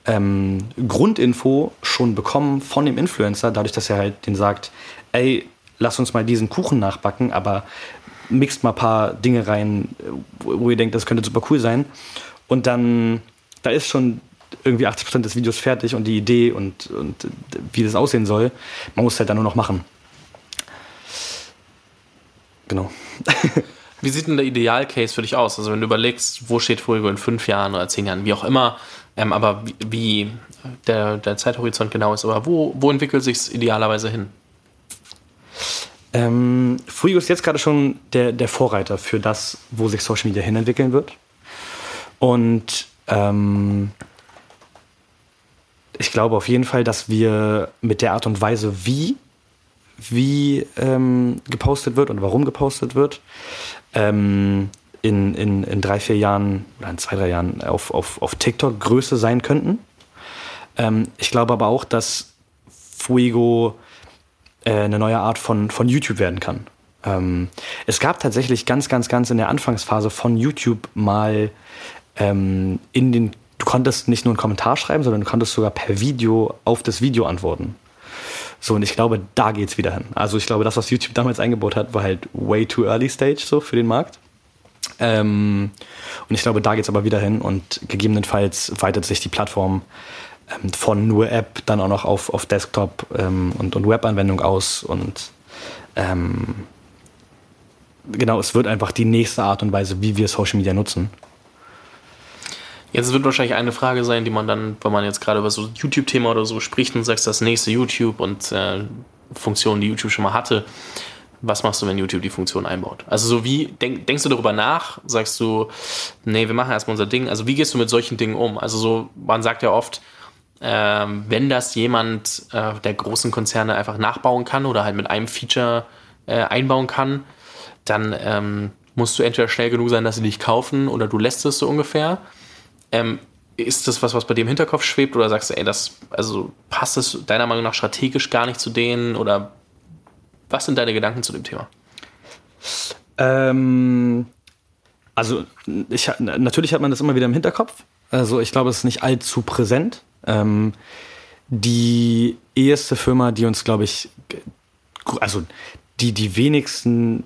ähm, Grundinfo schon bekommen von dem Influencer, dadurch, dass er halt den sagt, ey, lass uns mal diesen Kuchen nachbacken, aber mixt mal ein paar Dinge rein, wo ihr denkt, das könnte super cool sein. Und dann, da ist schon irgendwie 80 Prozent des Videos fertig und die Idee und, und wie das aussehen soll. Man muss es halt dann nur noch machen. Genau. wie sieht denn der Idealcase für dich aus? Also wenn du überlegst, wo steht Fuego in fünf Jahren oder zehn Jahren, wie auch immer, ähm, aber wie, wie, der, der Zeithorizont genau ist, aber wo, wo entwickelt sich es idealerweise hin? Ähm, Fuego ist jetzt gerade schon der, der Vorreiter für das, wo sich Social Media hinentwickeln wird. Und ähm, ich glaube auf jeden Fall, dass wir mit der Art und Weise, wie, wie ähm, gepostet wird und warum gepostet wird, ähm, in, in, in drei, vier Jahren oder in zwei, drei Jahren auf, auf, auf TikTok Größe sein könnten. Ähm, ich glaube aber auch, dass Fuego äh, eine neue Art von, von YouTube werden kann. Ähm, es gab tatsächlich ganz, ganz, ganz in der Anfangsphase von YouTube mal ähm, in den du konntest nicht nur einen Kommentar schreiben, sondern du konntest sogar per Video auf das Video antworten. So, und ich glaube, da geht's wieder hin. Also ich glaube, das, was YouTube damals eingebaut hat, war halt way too early stage so für den Markt. Ähm, und ich glaube, da geht es aber wieder hin und gegebenenfalls weitet sich die Plattform ähm, von nur App dann auch noch auf, auf Desktop ähm, und, und Webanwendung aus und ähm, genau, es wird einfach die nächste Art und Weise, wie wir Social Media nutzen. Jetzt wird wahrscheinlich eine Frage sein, die man dann, wenn man jetzt gerade über so YouTube-Thema oder so spricht und sagst, das nächste YouTube und äh, Funktionen, die YouTube schon mal hatte, was machst du, wenn YouTube die Funktion einbaut? Also so wie, denk, denkst du darüber nach? Sagst du, nee, wir machen erstmal unser Ding. Also wie gehst du mit solchen Dingen um? Also so, man sagt ja oft, äh, wenn das jemand äh, der großen Konzerne einfach nachbauen kann oder halt mit einem Feature äh, einbauen kann, dann ähm, musst du entweder schnell genug sein, dass sie dich kaufen oder du lässt es so ungefähr. Ähm, ist das was, was bei dir im Hinterkopf schwebt oder sagst du, ey, das, also passt es deiner Meinung nach strategisch gar nicht zu denen oder was sind deine Gedanken zu dem Thema? Ähm, also ich, natürlich hat man das immer wieder im Hinterkopf. Also ich glaube, es ist nicht allzu präsent. Ähm, die erste Firma, die uns, glaube ich, also die die wenigsten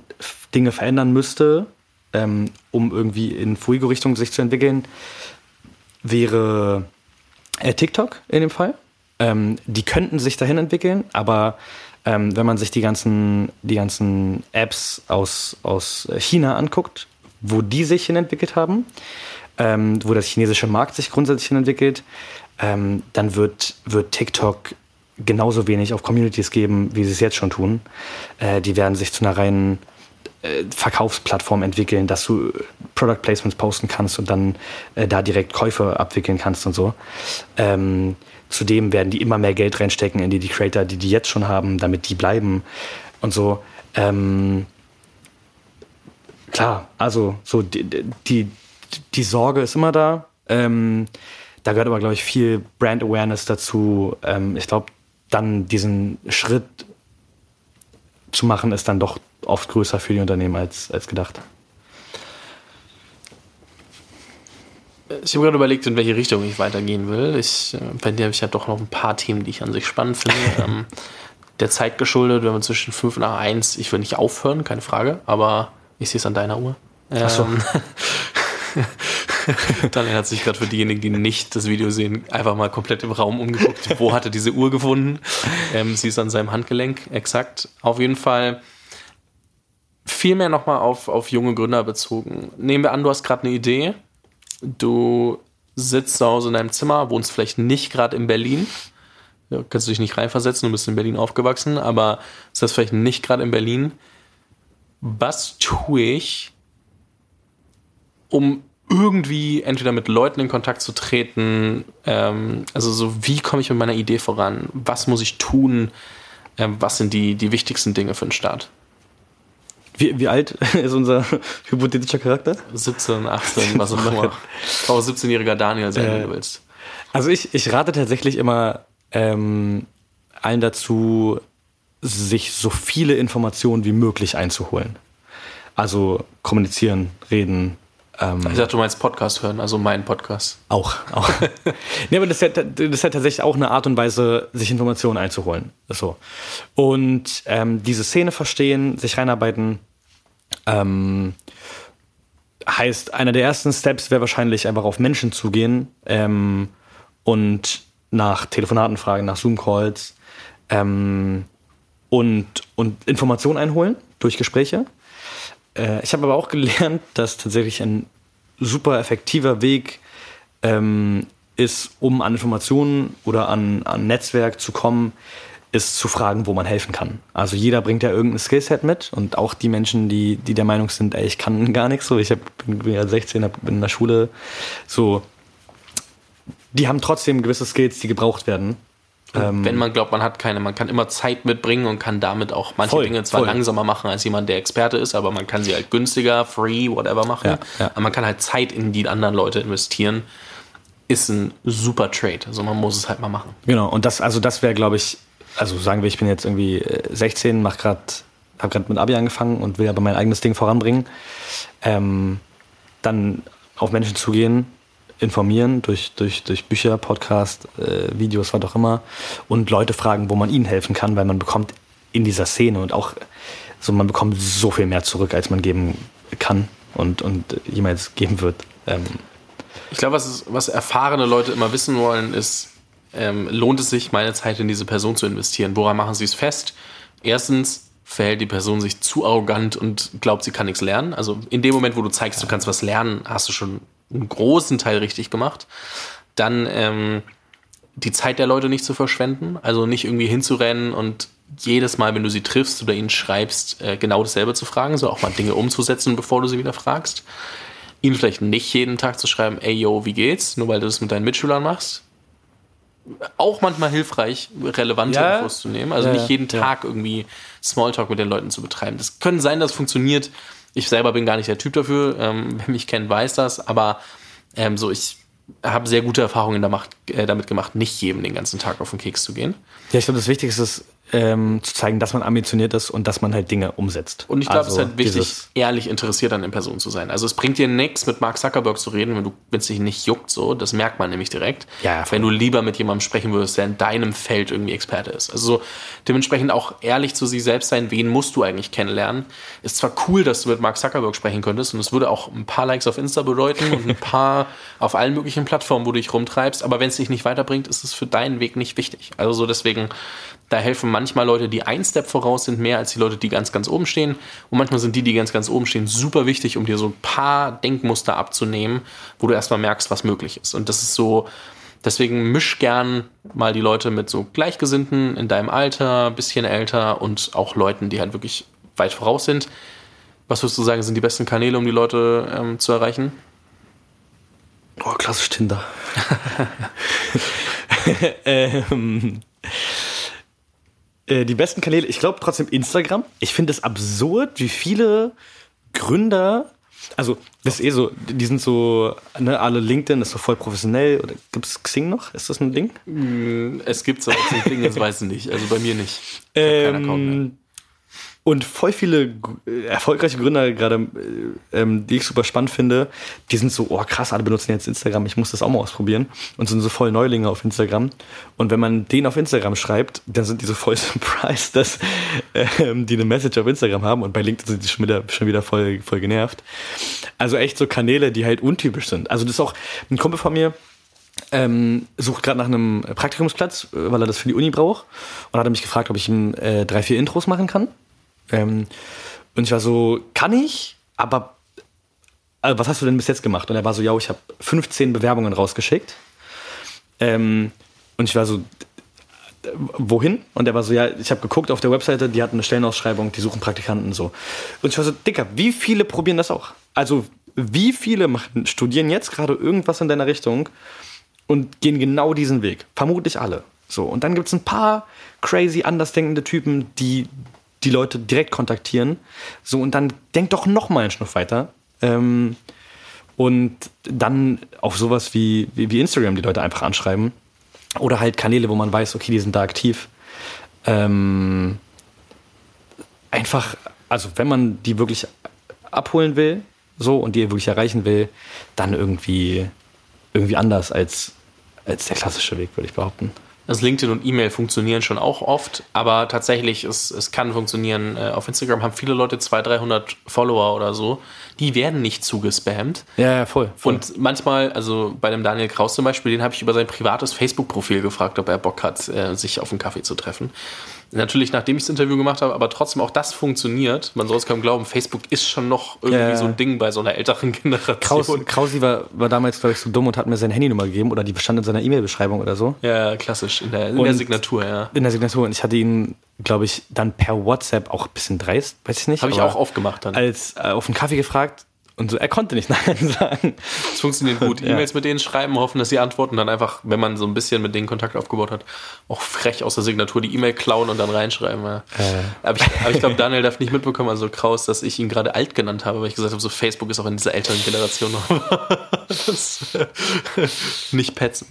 Dinge verändern müsste, ähm, um irgendwie in Fuigo-Richtung sich zu entwickeln, wäre äh, TikTok in dem Fall. Ähm, die könnten sich dahin entwickeln, aber ähm, wenn man sich die ganzen, die ganzen Apps aus, aus China anguckt, wo die sich hin entwickelt haben, ähm, wo der chinesische Markt sich grundsätzlich entwickelt, ähm, dann wird, wird TikTok genauso wenig auf Communities geben, wie sie es jetzt schon tun. Äh, die werden sich zu einer reinen äh, Verkaufsplattform entwickeln, dass du Product Placements posten kannst und dann äh, da direkt Käufe abwickeln kannst und so. Ähm, zudem werden die immer mehr Geld reinstecken in die, die Creator, die die jetzt schon haben, damit die bleiben und so. Ähm, klar, also so die, die, die Sorge ist immer da. Ähm, da gehört aber, glaube ich, viel Brand Awareness dazu. Ähm, ich glaube, dann diesen Schritt zu machen, ist dann doch oft größer für die Unternehmen als, als gedacht. Ich habe gerade überlegt, in welche Richtung ich weitergehen will. Ich, äh, bei dir habe ich ja doch noch ein paar Themen, die ich an sich spannend finde. ähm, der Zeit geschuldet, wenn man zwischen 5 nach 1, ich will nicht aufhören, keine Frage, aber ich sehe es an deiner Uhr. Ähm, Ach so. Daniel hat sich gerade für diejenigen, die nicht das Video sehen, einfach mal komplett im Raum umgeguckt. Wo hat er diese Uhr gefunden? Ähm, sie ist an seinem Handgelenk, exakt. Auf jeden Fall viel mehr nochmal auf, auf junge Gründer bezogen. Nehmen wir an, du hast gerade eine Idee. Du sitzt zu Hause in deinem Zimmer, wohnst vielleicht nicht gerade in Berlin. Ja, kannst du dich nicht reinversetzen, du bist in Berlin aufgewachsen, aber ist das vielleicht nicht gerade in Berlin. Was tue ich, um irgendwie entweder mit Leuten in Kontakt zu treten, ähm, also so, wie komme ich mit meiner Idee voran? Was muss ich tun? Ähm, was sind die, die wichtigsten Dinge für den Start? Wie, wie alt ist unser hypothetischer Charakter? 17, 18, was auch immer. Auch 17-jähriger Daniel sein, äh, wenn du willst. Also ich, ich rate tatsächlich immer ähm, allen dazu, sich so viele Informationen wie möglich einzuholen. Also kommunizieren, reden, ähm, ich dachte, du meinst Podcast hören, also meinen Podcast. Auch, auch. nee, aber das ist, ja, das ist ja tatsächlich auch eine Art und Weise, sich Informationen einzuholen. So. Und ähm, diese Szene verstehen, sich reinarbeiten, ähm, heißt, einer der ersten Steps wäre wahrscheinlich einfach auf Menschen zugehen ähm, und nach Telefonaten fragen, nach Zoom-Calls ähm, und, und Informationen einholen durch Gespräche. Äh, ich habe aber auch gelernt, dass tatsächlich ein super effektiver Weg ähm, ist, um an Informationen oder an, an Netzwerk zu kommen, ist zu fragen, wo man helfen kann. Also jeder bringt ja irgendein Skillset mit und auch die Menschen, die, die der Meinung sind, ey, ich kann gar nichts so, ich hab, bin ja 16, hab, bin in der Schule, so, die haben trotzdem gewisse Skills, die gebraucht werden. Ähm, wenn man glaubt, man hat keine, man kann immer Zeit mitbringen und kann damit auch manche voll, Dinge zwar voll. langsamer machen als jemand, der Experte ist, aber man kann sie halt günstiger, free, whatever machen. Ja, ja. Aber man kann halt Zeit in die anderen Leute investieren. Ist ein super Trade. Also man muss es halt mal machen. Genau, und das, also das wäre, glaube ich, also sagen wir, ich bin jetzt irgendwie 16, mach grad, habe gerade mit Abi angefangen und will aber mein eigenes Ding voranbringen. Ähm, dann auf Menschen zugehen, informieren durch, durch, durch Bücher, Podcast, äh, Videos, was auch immer und Leute fragen, wo man ihnen helfen kann, weil man bekommt in dieser Szene und auch so, man bekommt so viel mehr zurück, als man geben kann. und, und jemals geben wird. Ähm, ich glaube, was, was erfahrene Leute immer wissen wollen, ist, ähm, lohnt es sich, meine Zeit in diese Person zu investieren? Woran machen sie es fest? Erstens, verhält die Person sich zu arrogant und glaubt, sie kann nichts lernen. Also in dem Moment, wo du zeigst, du kannst was lernen, hast du schon einen großen Teil richtig gemacht. Dann ähm, die Zeit der Leute nicht zu verschwenden, also nicht irgendwie hinzurennen und jedes Mal, wenn du sie triffst oder ihnen schreibst, äh, genau dasselbe zu fragen, so auch mal Dinge umzusetzen, bevor du sie wieder fragst. Ihnen vielleicht nicht jeden Tag zu schreiben, ey yo, wie geht's? Nur weil du das mit deinen Mitschülern machst. Auch manchmal hilfreich, relevante ja. Infos zu nehmen. Also ja, nicht jeden ja. Tag irgendwie Smalltalk mit den Leuten zu betreiben. Das können sein, dass funktioniert. Ich selber bin gar nicht der Typ dafür. Ähm, wer mich kennt, weiß das. Aber ähm, so, ich habe sehr gute Erfahrungen äh, damit gemacht, nicht jedem den ganzen Tag auf den Keks zu gehen. Ja, ich glaube, das Wichtigste ist, ähm, zu zeigen, dass man ambitioniert ist und dass man halt Dinge umsetzt. Und ich glaube, also, es ist halt wichtig, ehrlich interessiert an den Personen zu sein. Also es bringt dir nichts, mit Mark Zuckerberg zu reden, wenn du, wenn es dich nicht juckt, so. Das merkt man nämlich direkt. Ja, wenn du lieber mit jemandem sprechen würdest, der in deinem Feld irgendwie Experte ist. Also so, dementsprechend auch ehrlich zu sich selbst sein, wen musst du eigentlich kennenlernen. Ist zwar cool, dass du mit Mark Zuckerberg sprechen könntest und es würde auch ein paar Likes auf Insta bedeuten und ein paar auf allen möglichen Plattformen, wo du dich rumtreibst, aber wenn es dich nicht weiterbringt, ist es für deinen Weg nicht wichtig. Also so deswegen da helfen manchmal Leute, die ein Step voraus sind, mehr als die Leute, die ganz, ganz oben stehen. Und manchmal sind die, die ganz, ganz oben stehen, super wichtig, um dir so ein paar Denkmuster abzunehmen, wo du erstmal merkst, was möglich ist. Und das ist so, deswegen misch gern mal die Leute mit so Gleichgesinnten in deinem Alter, bisschen älter und auch Leuten, die halt wirklich weit voraus sind. Was würdest du sagen, sind die besten Kanäle, um die Leute ähm, zu erreichen? Oh, klassisch Tinder. ähm, äh, die besten Kanäle, ich glaube trotzdem Instagram. Ich finde es absurd, wie viele Gründer, also das ist eh so, die sind so, ne, alle LinkedIn ist so voll professionell. Oder gibt es Xing noch? Ist das ein Ding? Mm, es gibt es auch Xing, das weiß ich nicht. Also bei mir nicht. Ähm, und voll viele erfolgreiche Gründer, gerade ähm, die ich super spannend finde, die sind so, oh krass, alle benutzen jetzt Instagram, ich muss das auch mal ausprobieren. Und sind so voll Neulinge auf Instagram. Und wenn man den auf Instagram schreibt, dann sind die so voll surprised, dass ähm, die eine Message auf Instagram haben und bei LinkedIn sind die schon wieder, schon wieder voll, voll genervt. Also echt so Kanäle, die halt untypisch sind. Also das ist auch ein Kumpel von mir, ähm, sucht gerade nach einem Praktikumsplatz, weil er das für die Uni braucht. Und hat mich gefragt, ob ich ihm äh, drei, vier Intros machen kann. Ähm, und ich war so, kann ich? Aber also was hast du denn bis jetzt gemacht? Und er war so, ja, ich habe 15 Bewerbungen rausgeschickt. Ähm, und ich war so, wohin? Und er war so, ja, ich habe geguckt auf der Webseite, die hatten eine Stellenausschreibung, die suchen Praktikanten so. Und ich war so, Dicker, wie viele probieren das auch? Also, wie viele machen, studieren jetzt gerade irgendwas in deiner Richtung und gehen genau diesen Weg? Vermutlich alle. So, und dann gibt es ein paar crazy, andersdenkende Typen, die die Leute direkt kontaktieren. So, und dann denk doch noch mal einen Schnuff weiter. Ähm, und dann auf sowas wie, wie, wie, Instagram die Leute einfach anschreiben. Oder halt Kanäle, wo man weiß, okay, die sind da aktiv. Ähm, einfach, also wenn man die wirklich abholen will, so und die wirklich erreichen will, dann irgendwie, irgendwie anders als, als der klassische Weg, würde ich behaupten. Also LinkedIn und E-Mail funktionieren schon auch oft, aber tatsächlich, es, es kann funktionieren. Äh, auf Instagram haben viele Leute 200, 300 Follower oder so. Die werden nicht zugespammt. Ja, ja voll, voll. Und manchmal, also bei dem Daniel Kraus zum Beispiel, den habe ich über sein privates Facebook-Profil gefragt, ob er Bock hat, äh, sich auf einen Kaffee zu treffen. Natürlich, nachdem ich das Interview gemacht habe, aber trotzdem auch das funktioniert. Man soll es kaum glauben, Facebook ist schon noch irgendwie ja, so ein Ding bei so einer älteren Generation. Kraus, Krausi war, war damals, glaube ich, so dumm und hat mir seine Handynummer gegeben oder die bestand in seiner E-Mail-Beschreibung oder so. Ja, klassisch, in der, in der Signatur, ja. In der Signatur und ich hatte ihn, glaube ich, dann per WhatsApp auch ein bisschen dreist, weiß ich nicht. Habe ich auch aufgemacht dann. Als äh, auf einen Kaffee gefragt, und so, er konnte nicht Nein sagen. Es funktioniert gut. E-Mails mit denen schreiben, hoffen, dass sie antworten, dann einfach, wenn man so ein bisschen mit denen Kontakt aufgebaut hat, auch frech aus der Signatur die E-Mail klauen und dann reinschreiben. Ja. Äh. Aber ich, aber ich glaube, Daniel darf nicht mitbekommen, also Kraus, dass ich ihn gerade alt genannt habe, weil ich gesagt habe, so Facebook ist auch in dieser älteren Generation noch. das, nicht petzen.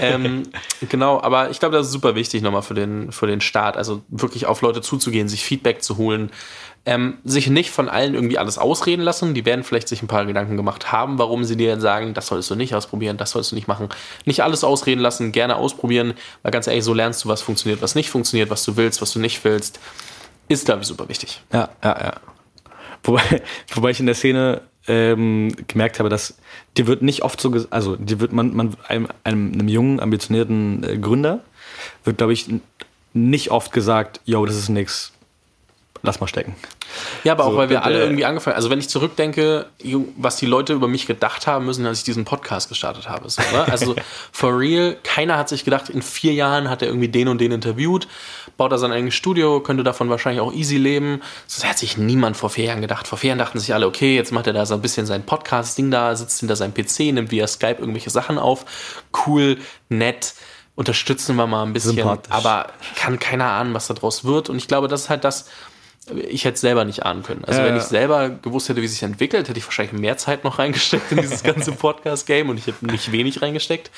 ähm, genau, aber ich glaube, das ist super wichtig nochmal für den, für den Start. Also wirklich auf Leute zuzugehen, sich Feedback zu holen ähm, sich nicht von allen irgendwie alles ausreden lassen. Die werden vielleicht sich ein paar Gedanken gemacht haben, warum sie dir dann sagen, das solltest du nicht ausprobieren, das sollst du nicht machen. Nicht alles ausreden lassen, gerne ausprobieren, weil ganz ehrlich, so lernst du, was funktioniert, was nicht funktioniert, was du willst, was du nicht willst. Ist, glaube ich, super wichtig. Ja, ja, ja. Wobei, wobei ich in der Szene ähm, gemerkt habe, dass dir wird nicht oft so, also dir wird man, man einem, einem, einem jungen, ambitionierten äh, Gründer wird, glaube ich, nicht oft gesagt, yo, das ist nix, lass mal stecken. Ja, aber auch, so, weil wir alle irgendwie angefangen Also, wenn ich zurückdenke, was die Leute über mich gedacht haben müssen, als ich diesen Podcast gestartet habe. So, ne? Also, for real, keiner hat sich gedacht, in vier Jahren hat er irgendwie den und den interviewt, baut er sein eigenes Studio, könnte davon wahrscheinlich auch easy leben. Das hat sich niemand vor vier Jahren gedacht. Vor vier Jahren dachten sich alle, okay, jetzt macht er da so ein bisschen sein Podcast-Ding da, sitzt hinter seinem PC, nimmt via Skype irgendwelche Sachen auf. Cool, nett unterstützen wir mal ein bisschen, aber kann keiner ahnen, was daraus wird. Und ich glaube, das ist halt das, ich hätte es selber nicht ahnen können. Also ja, wenn ich selber gewusst hätte, wie es sich entwickelt, hätte ich wahrscheinlich mehr Zeit noch reingesteckt in dieses ganze Podcast-Game und ich hätte nicht wenig reingesteckt.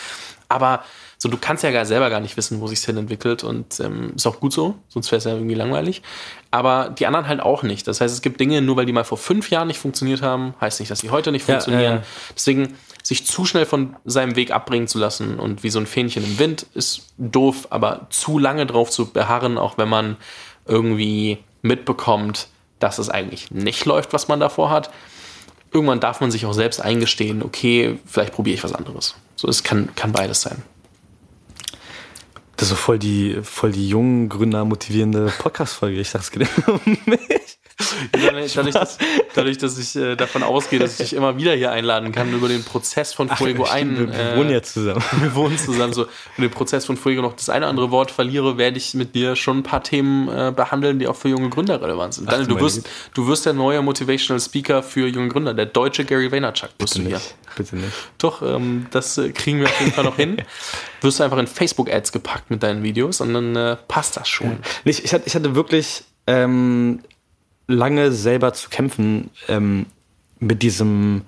Aber so, du kannst ja gar selber gar nicht wissen, wo sich hin entwickelt und ähm, ist auch gut so, sonst wäre es ja irgendwie langweilig. Aber die anderen halt auch nicht. Das heißt, es gibt Dinge, nur weil die mal vor fünf Jahren nicht funktioniert haben, heißt nicht, dass sie heute nicht funktionieren. Ja, Deswegen sich zu schnell von seinem Weg abbringen zu lassen und wie so ein Fähnchen im Wind ist doof, aber zu lange drauf zu beharren, auch wenn man irgendwie mitbekommt, dass es eigentlich nicht läuft, was man davor hat. Irgendwann darf man sich auch selbst eingestehen, okay, vielleicht probiere ich was anderes. So, es kann, kann beides sein. Das ist so voll die, voll die jungen Gründer motivierende Podcast-Folge. Ich sag's mich. Dadurch, dass, dadurch, dass ich äh, davon ausgehe, dass ich dich immer wieder hier einladen kann, über den Prozess von Fuego Ach, ein. Wir, wir äh, wohnen ja zusammen. Wir wohnen zusammen. So, über den Prozess von Fuego noch das eine oder andere Wort verliere, werde ich mit dir schon ein paar Themen äh, behandeln, die auch für junge Gründer relevant sind. Ach, Daniel, du, wirst, du wirst der neue Motivational Speaker für junge Gründer, der deutsche Gary Vaynerchuk bist Bitte du hier. Nicht. Bitte nicht. Doch, ähm, das äh, kriegen wir auf jeden Fall noch hin. Wirst du einfach in Facebook-Ads gepackt mit deinen Videos und dann äh, passt das schon. Ich, ich hatte wirklich ähm, lange selber zu kämpfen ähm, mit diesem,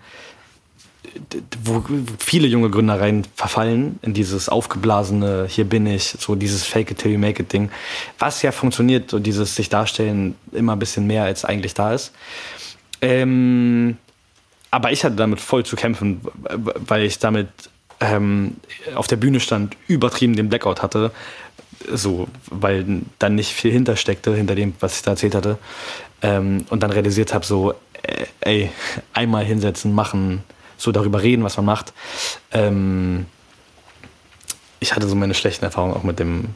wo viele junge Gründer rein verfallen, in dieses aufgeblasene, hier bin ich, so dieses Fake it till you make it Ding, was ja funktioniert, so dieses sich darstellen immer ein bisschen mehr, als eigentlich da ist. Ähm, aber ich hatte damit voll zu kämpfen, weil ich damit ähm, auf der Bühne stand, übertrieben den Blackout hatte, so, weil dann nicht viel hintersteckte, hinter dem, was ich da erzählt hatte. Ähm, und dann realisiert habe, so, äh, ey, einmal hinsetzen, machen, so darüber reden, was man macht. Ähm, ich hatte so meine schlechten Erfahrungen auch mit dem,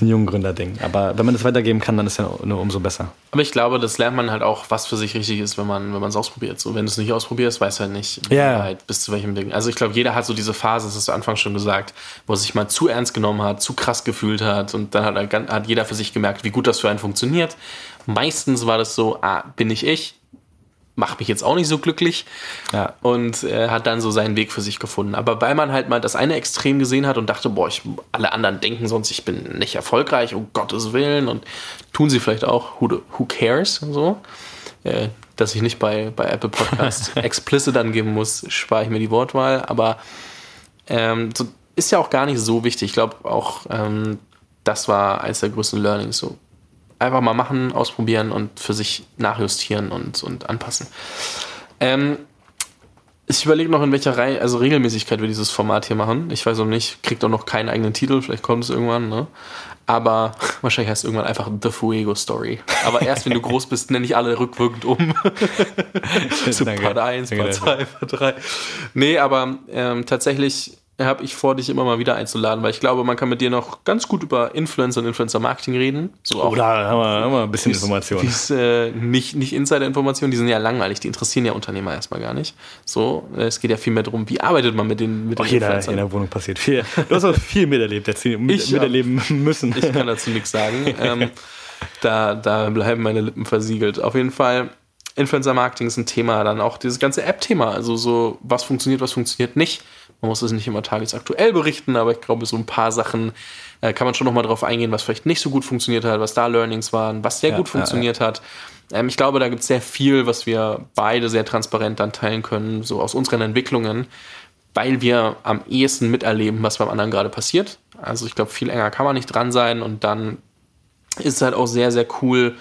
jungen Gründer-Ding. Aber wenn man das weitergeben kann, dann ist ja nur umso besser. Aber ich glaube, das lernt man halt auch, was für sich richtig ist, wenn man wenn es ausprobiert. So, wenn du es nicht ausprobierst, weißt du halt nicht, ja. halt bis zu welchem Ding. Also ich glaube, jeder hat so diese Phase, das hast du Anfang schon gesagt, wo er sich mal zu ernst genommen hat, zu krass gefühlt hat und dann hat, hat jeder für sich gemerkt, wie gut das für einen funktioniert. Meistens war das so, ah, bin ich ich, macht mich jetzt auch nicht so glücklich ja. und äh, hat dann so seinen Weg für sich gefunden. Aber weil man halt mal das eine Extrem gesehen hat und dachte, boah, ich, alle anderen denken sonst, ich bin nicht erfolgreich, um Gottes Willen und tun sie vielleicht auch, who, who cares so. Äh, dass ich nicht bei, bei Apple Podcasts explicit angeben muss, spare ich mir die Wortwahl, aber ähm, so, ist ja auch gar nicht so wichtig. Ich glaube auch, ähm, das war eines der größten Learnings. So, einfach mal machen, ausprobieren und für sich nachjustieren und, und anpassen. Ähm, ich überlege noch, in welcher Reihe, also Regelmäßigkeit wir dieses Format hier machen. Ich weiß auch nicht, kriegt auch noch keinen eigenen Titel, vielleicht kommt es irgendwann, ne? Aber wahrscheinlich heißt es irgendwann einfach The Fuego Story. Aber erst wenn du groß bist, nenne ich alle rückwirkend um. so Part 1, Part 2, Part 3. Nee, aber ähm, tatsächlich habe ich vor, dich immer mal wieder einzuladen, weil ich glaube, man kann mit dir noch ganz gut über Influencer und Influencer-Marketing reden. So oh, da haben wir, haben wir ein bisschen Informationen. Äh, nicht nicht Insider-Informationen, die sind ja langweilig, die interessieren ja Unternehmer erstmal gar nicht. So, äh, es geht ja viel mehr darum, wie arbeitet man mit den, mit den jeder, Influencern. In der Wohnung passiert viel. Du hast auch viel miterlebt, jetzt mit, ich, miterleben müssen. Ich kann dazu nichts sagen. ähm, da, da bleiben meine Lippen versiegelt. Auf jeden Fall Influencer-Marketing ist ein Thema, dann auch dieses ganze App-Thema, also so, was funktioniert, was funktioniert nicht. Man muss es nicht immer tagesaktuell berichten, aber ich glaube, so ein paar Sachen äh, kann man schon nochmal drauf eingehen, was vielleicht nicht so gut funktioniert hat, was da Learnings waren, was sehr ja, gut funktioniert ja, ja. hat. Ähm, ich glaube, da gibt es sehr viel, was wir beide sehr transparent dann teilen können, so aus unseren Entwicklungen, weil wir am ehesten miterleben, was beim anderen gerade passiert. Also ich glaube, viel enger kann man nicht dran sein und dann ist es halt auch sehr, sehr cool,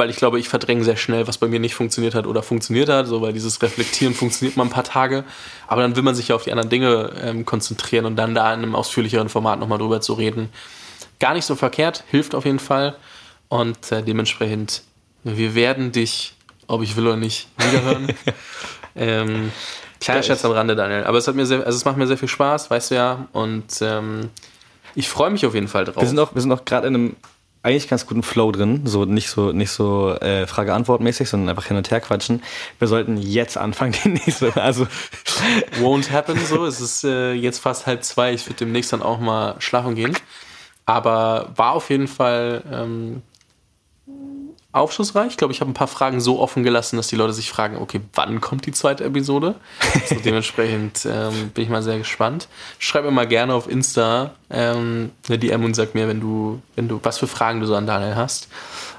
weil ich glaube, ich verdränge sehr schnell, was bei mir nicht funktioniert hat oder funktioniert hat, so weil dieses Reflektieren funktioniert mal ein paar Tage, aber dann will man sich ja auf die anderen Dinge ähm, konzentrieren und dann da in einem ausführlicheren Format nochmal drüber zu reden. Gar nicht so verkehrt, hilft auf jeden Fall und äh, dementsprechend, wir werden dich ob ich will oder nicht, wiederhören. ähm, kleiner Scherz am Rande, Daniel. Aber es hat mir sehr, also es macht mir sehr viel Spaß, weißt du ja. Und ähm, ich freue mich auf jeden Fall drauf. Wir sind auch, wir sind auch gerade in einem eigentlich ganz guten Flow drin, so nicht so nicht so äh, Frage-Antwort-mäßig, sondern einfach hin und her quatschen. Wir sollten jetzt anfangen, die nächste. Also won't happen so. Es ist äh, jetzt fast halb zwei. Ich würde demnächst dann auch mal schlafen gehen. Aber war auf jeden Fall ähm, aufschlussreich. Ich glaube, ich habe ein paar Fragen so offen gelassen, dass die Leute sich fragen, okay, wann kommt die zweite Episode? So dementsprechend ähm, bin ich mal sehr gespannt. Schreib mir mal gerne auf Insta ähm, eine DM und sag mir, wenn du, wenn du, was für Fragen du so an Daniel hast.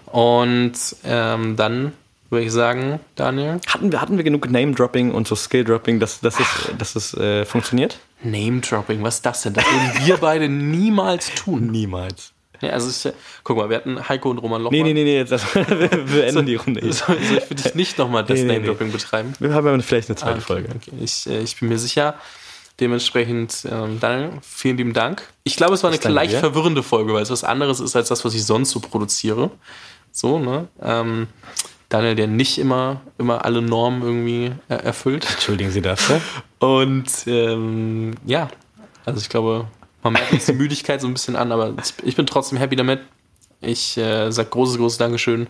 Und ähm, dann würde ich sagen, Daniel. Hatten wir, hatten wir genug Name-Dropping und so Skill-Dropping, dass, dass es, dass es äh, funktioniert? Name-Dropping, was ist das denn? Das würden wir beide niemals tun. Niemals. Ja, also ich, guck mal, wir hatten Heiko und Roman Lochmann. Nee, nee, nee, nee also, wir beenden so, die Runde. Soll, soll ich für dich nicht nochmal das nee, nee, Name-Dropping nee. betreiben? Wir haben ja vielleicht eine zweite ah, okay, Folge. Okay. Ich, äh, ich bin mir sicher. Dementsprechend, ähm, Daniel, vielen lieben Dank. Ich glaube, es war eine leicht verwirrende Folge, weil es was anderes ist als das, was ich sonst so produziere. So, ne? Ähm, Daniel, der nicht immer, immer alle Normen irgendwie äh, erfüllt. Entschuldigen Sie dafür. Und ähm, ja, also ich glaube, man merkt jetzt die Müdigkeit so ein bisschen an, aber ich bin trotzdem happy damit. Ich äh, sage großes, großes Dankeschön.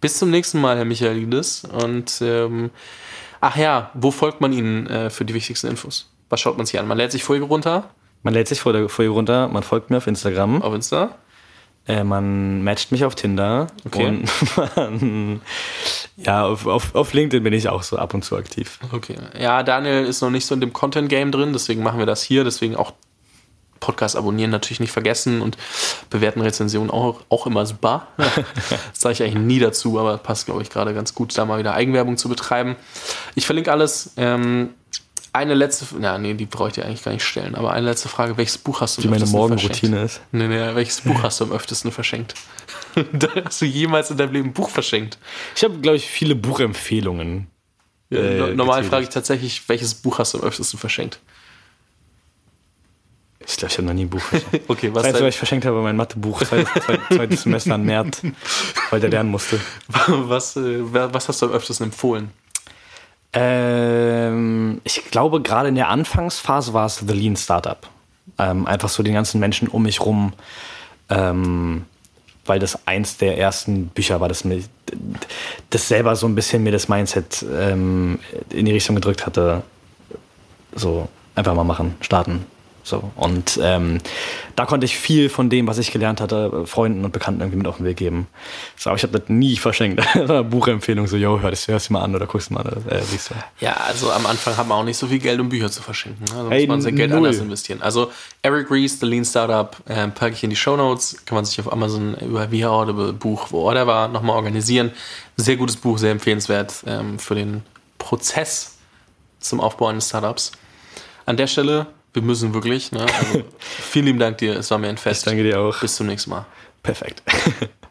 Bis zum nächsten Mal, Herr Michaelidis. Und ähm, ach ja, wo folgt man Ihnen äh, für die wichtigsten Infos? Was schaut man sich an? Man lädt sich Folge runter. Man lädt sich Folge runter, man folgt mir auf Instagram. Auf Insta? Äh, man matcht mich auf Tinder. Okay. Und man, ja, auf, auf, auf LinkedIn bin ich auch so ab und zu aktiv. Okay. Ja, Daniel ist noch nicht so in dem Content-Game drin, deswegen machen wir das hier. Deswegen auch Podcast abonnieren natürlich nicht vergessen und bewerten Rezensionen auch, auch immer super. das sage ich eigentlich nie dazu, aber passt, glaube ich, gerade ganz gut, da mal wieder Eigenwerbung zu betreiben. Ich verlinke alles. Ähm, eine letzte, na nee, die brauche ich dir eigentlich gar nicht stellen, aber eine letzte Frage, welches Buch hast du Wie meine Morgenroutine ist. Nee, nee, welches Buch hast du am öftesten verschenkt? hast du jemals in deinem Leben ein Buch verschenkt? Ich habe, glaube ich, viele Buchempfehlungen. Ja, äh, normal frage ich tatsächlich, welches Buch hast du am öftesten verschenkt? Ich glaube, ich habe noch nie ein Buch verschenkt. okay, was das heißt, was ich verschenkt habe, mein Mathebuch, zweites, zweites Semester an März, weil der lernen musste. Was, äh, was hast du am öftesten empfohlen? Ähm, ich glaube, gerade in der Anfangsphase war es The Lean Startup. Ähm, einfach so den ganzen Menschen um mich rum, ähm, weil das eins der ersten Bücher war, das mir das selber so ein bisschen mir das Mindset ähm, in die Richtung gedrückt hatte. So, einfach mal machen, starten, so, und ähm, da konnte ich viel von dem, was ich gelernt hatte, Freunden und Bekannten irgendwie mit auf den Weg geben. So, aber ich habe das nie verschenkt. Buchempfehlung, so, yo, hör das, hörst du mal an oder guckst du mal, äh, siehst du. Ja, also am Anfang hat man auch nicht so viel Geld, um Bücher zu verschenken. Ne? Also hey, muss man sein Geld null. anders investieren. Also Eric Rees, The Lean Startup, äh, packe ich in die Show Notes. Kann man sich auf Amazon über Via Audible, Buch, wo oder war, nochmal organisieren. Sehr gutes Buch, sehr empfehlenswert ähm, für den Prozess zum Aufbau eines Startups. An der Stelle wir müssen wirklich. Ne? Also, vielen lieben Dank dir. Es war mir ein Fest. Ich danke dir auch. Bis zum nächsten Mal. Perfekt.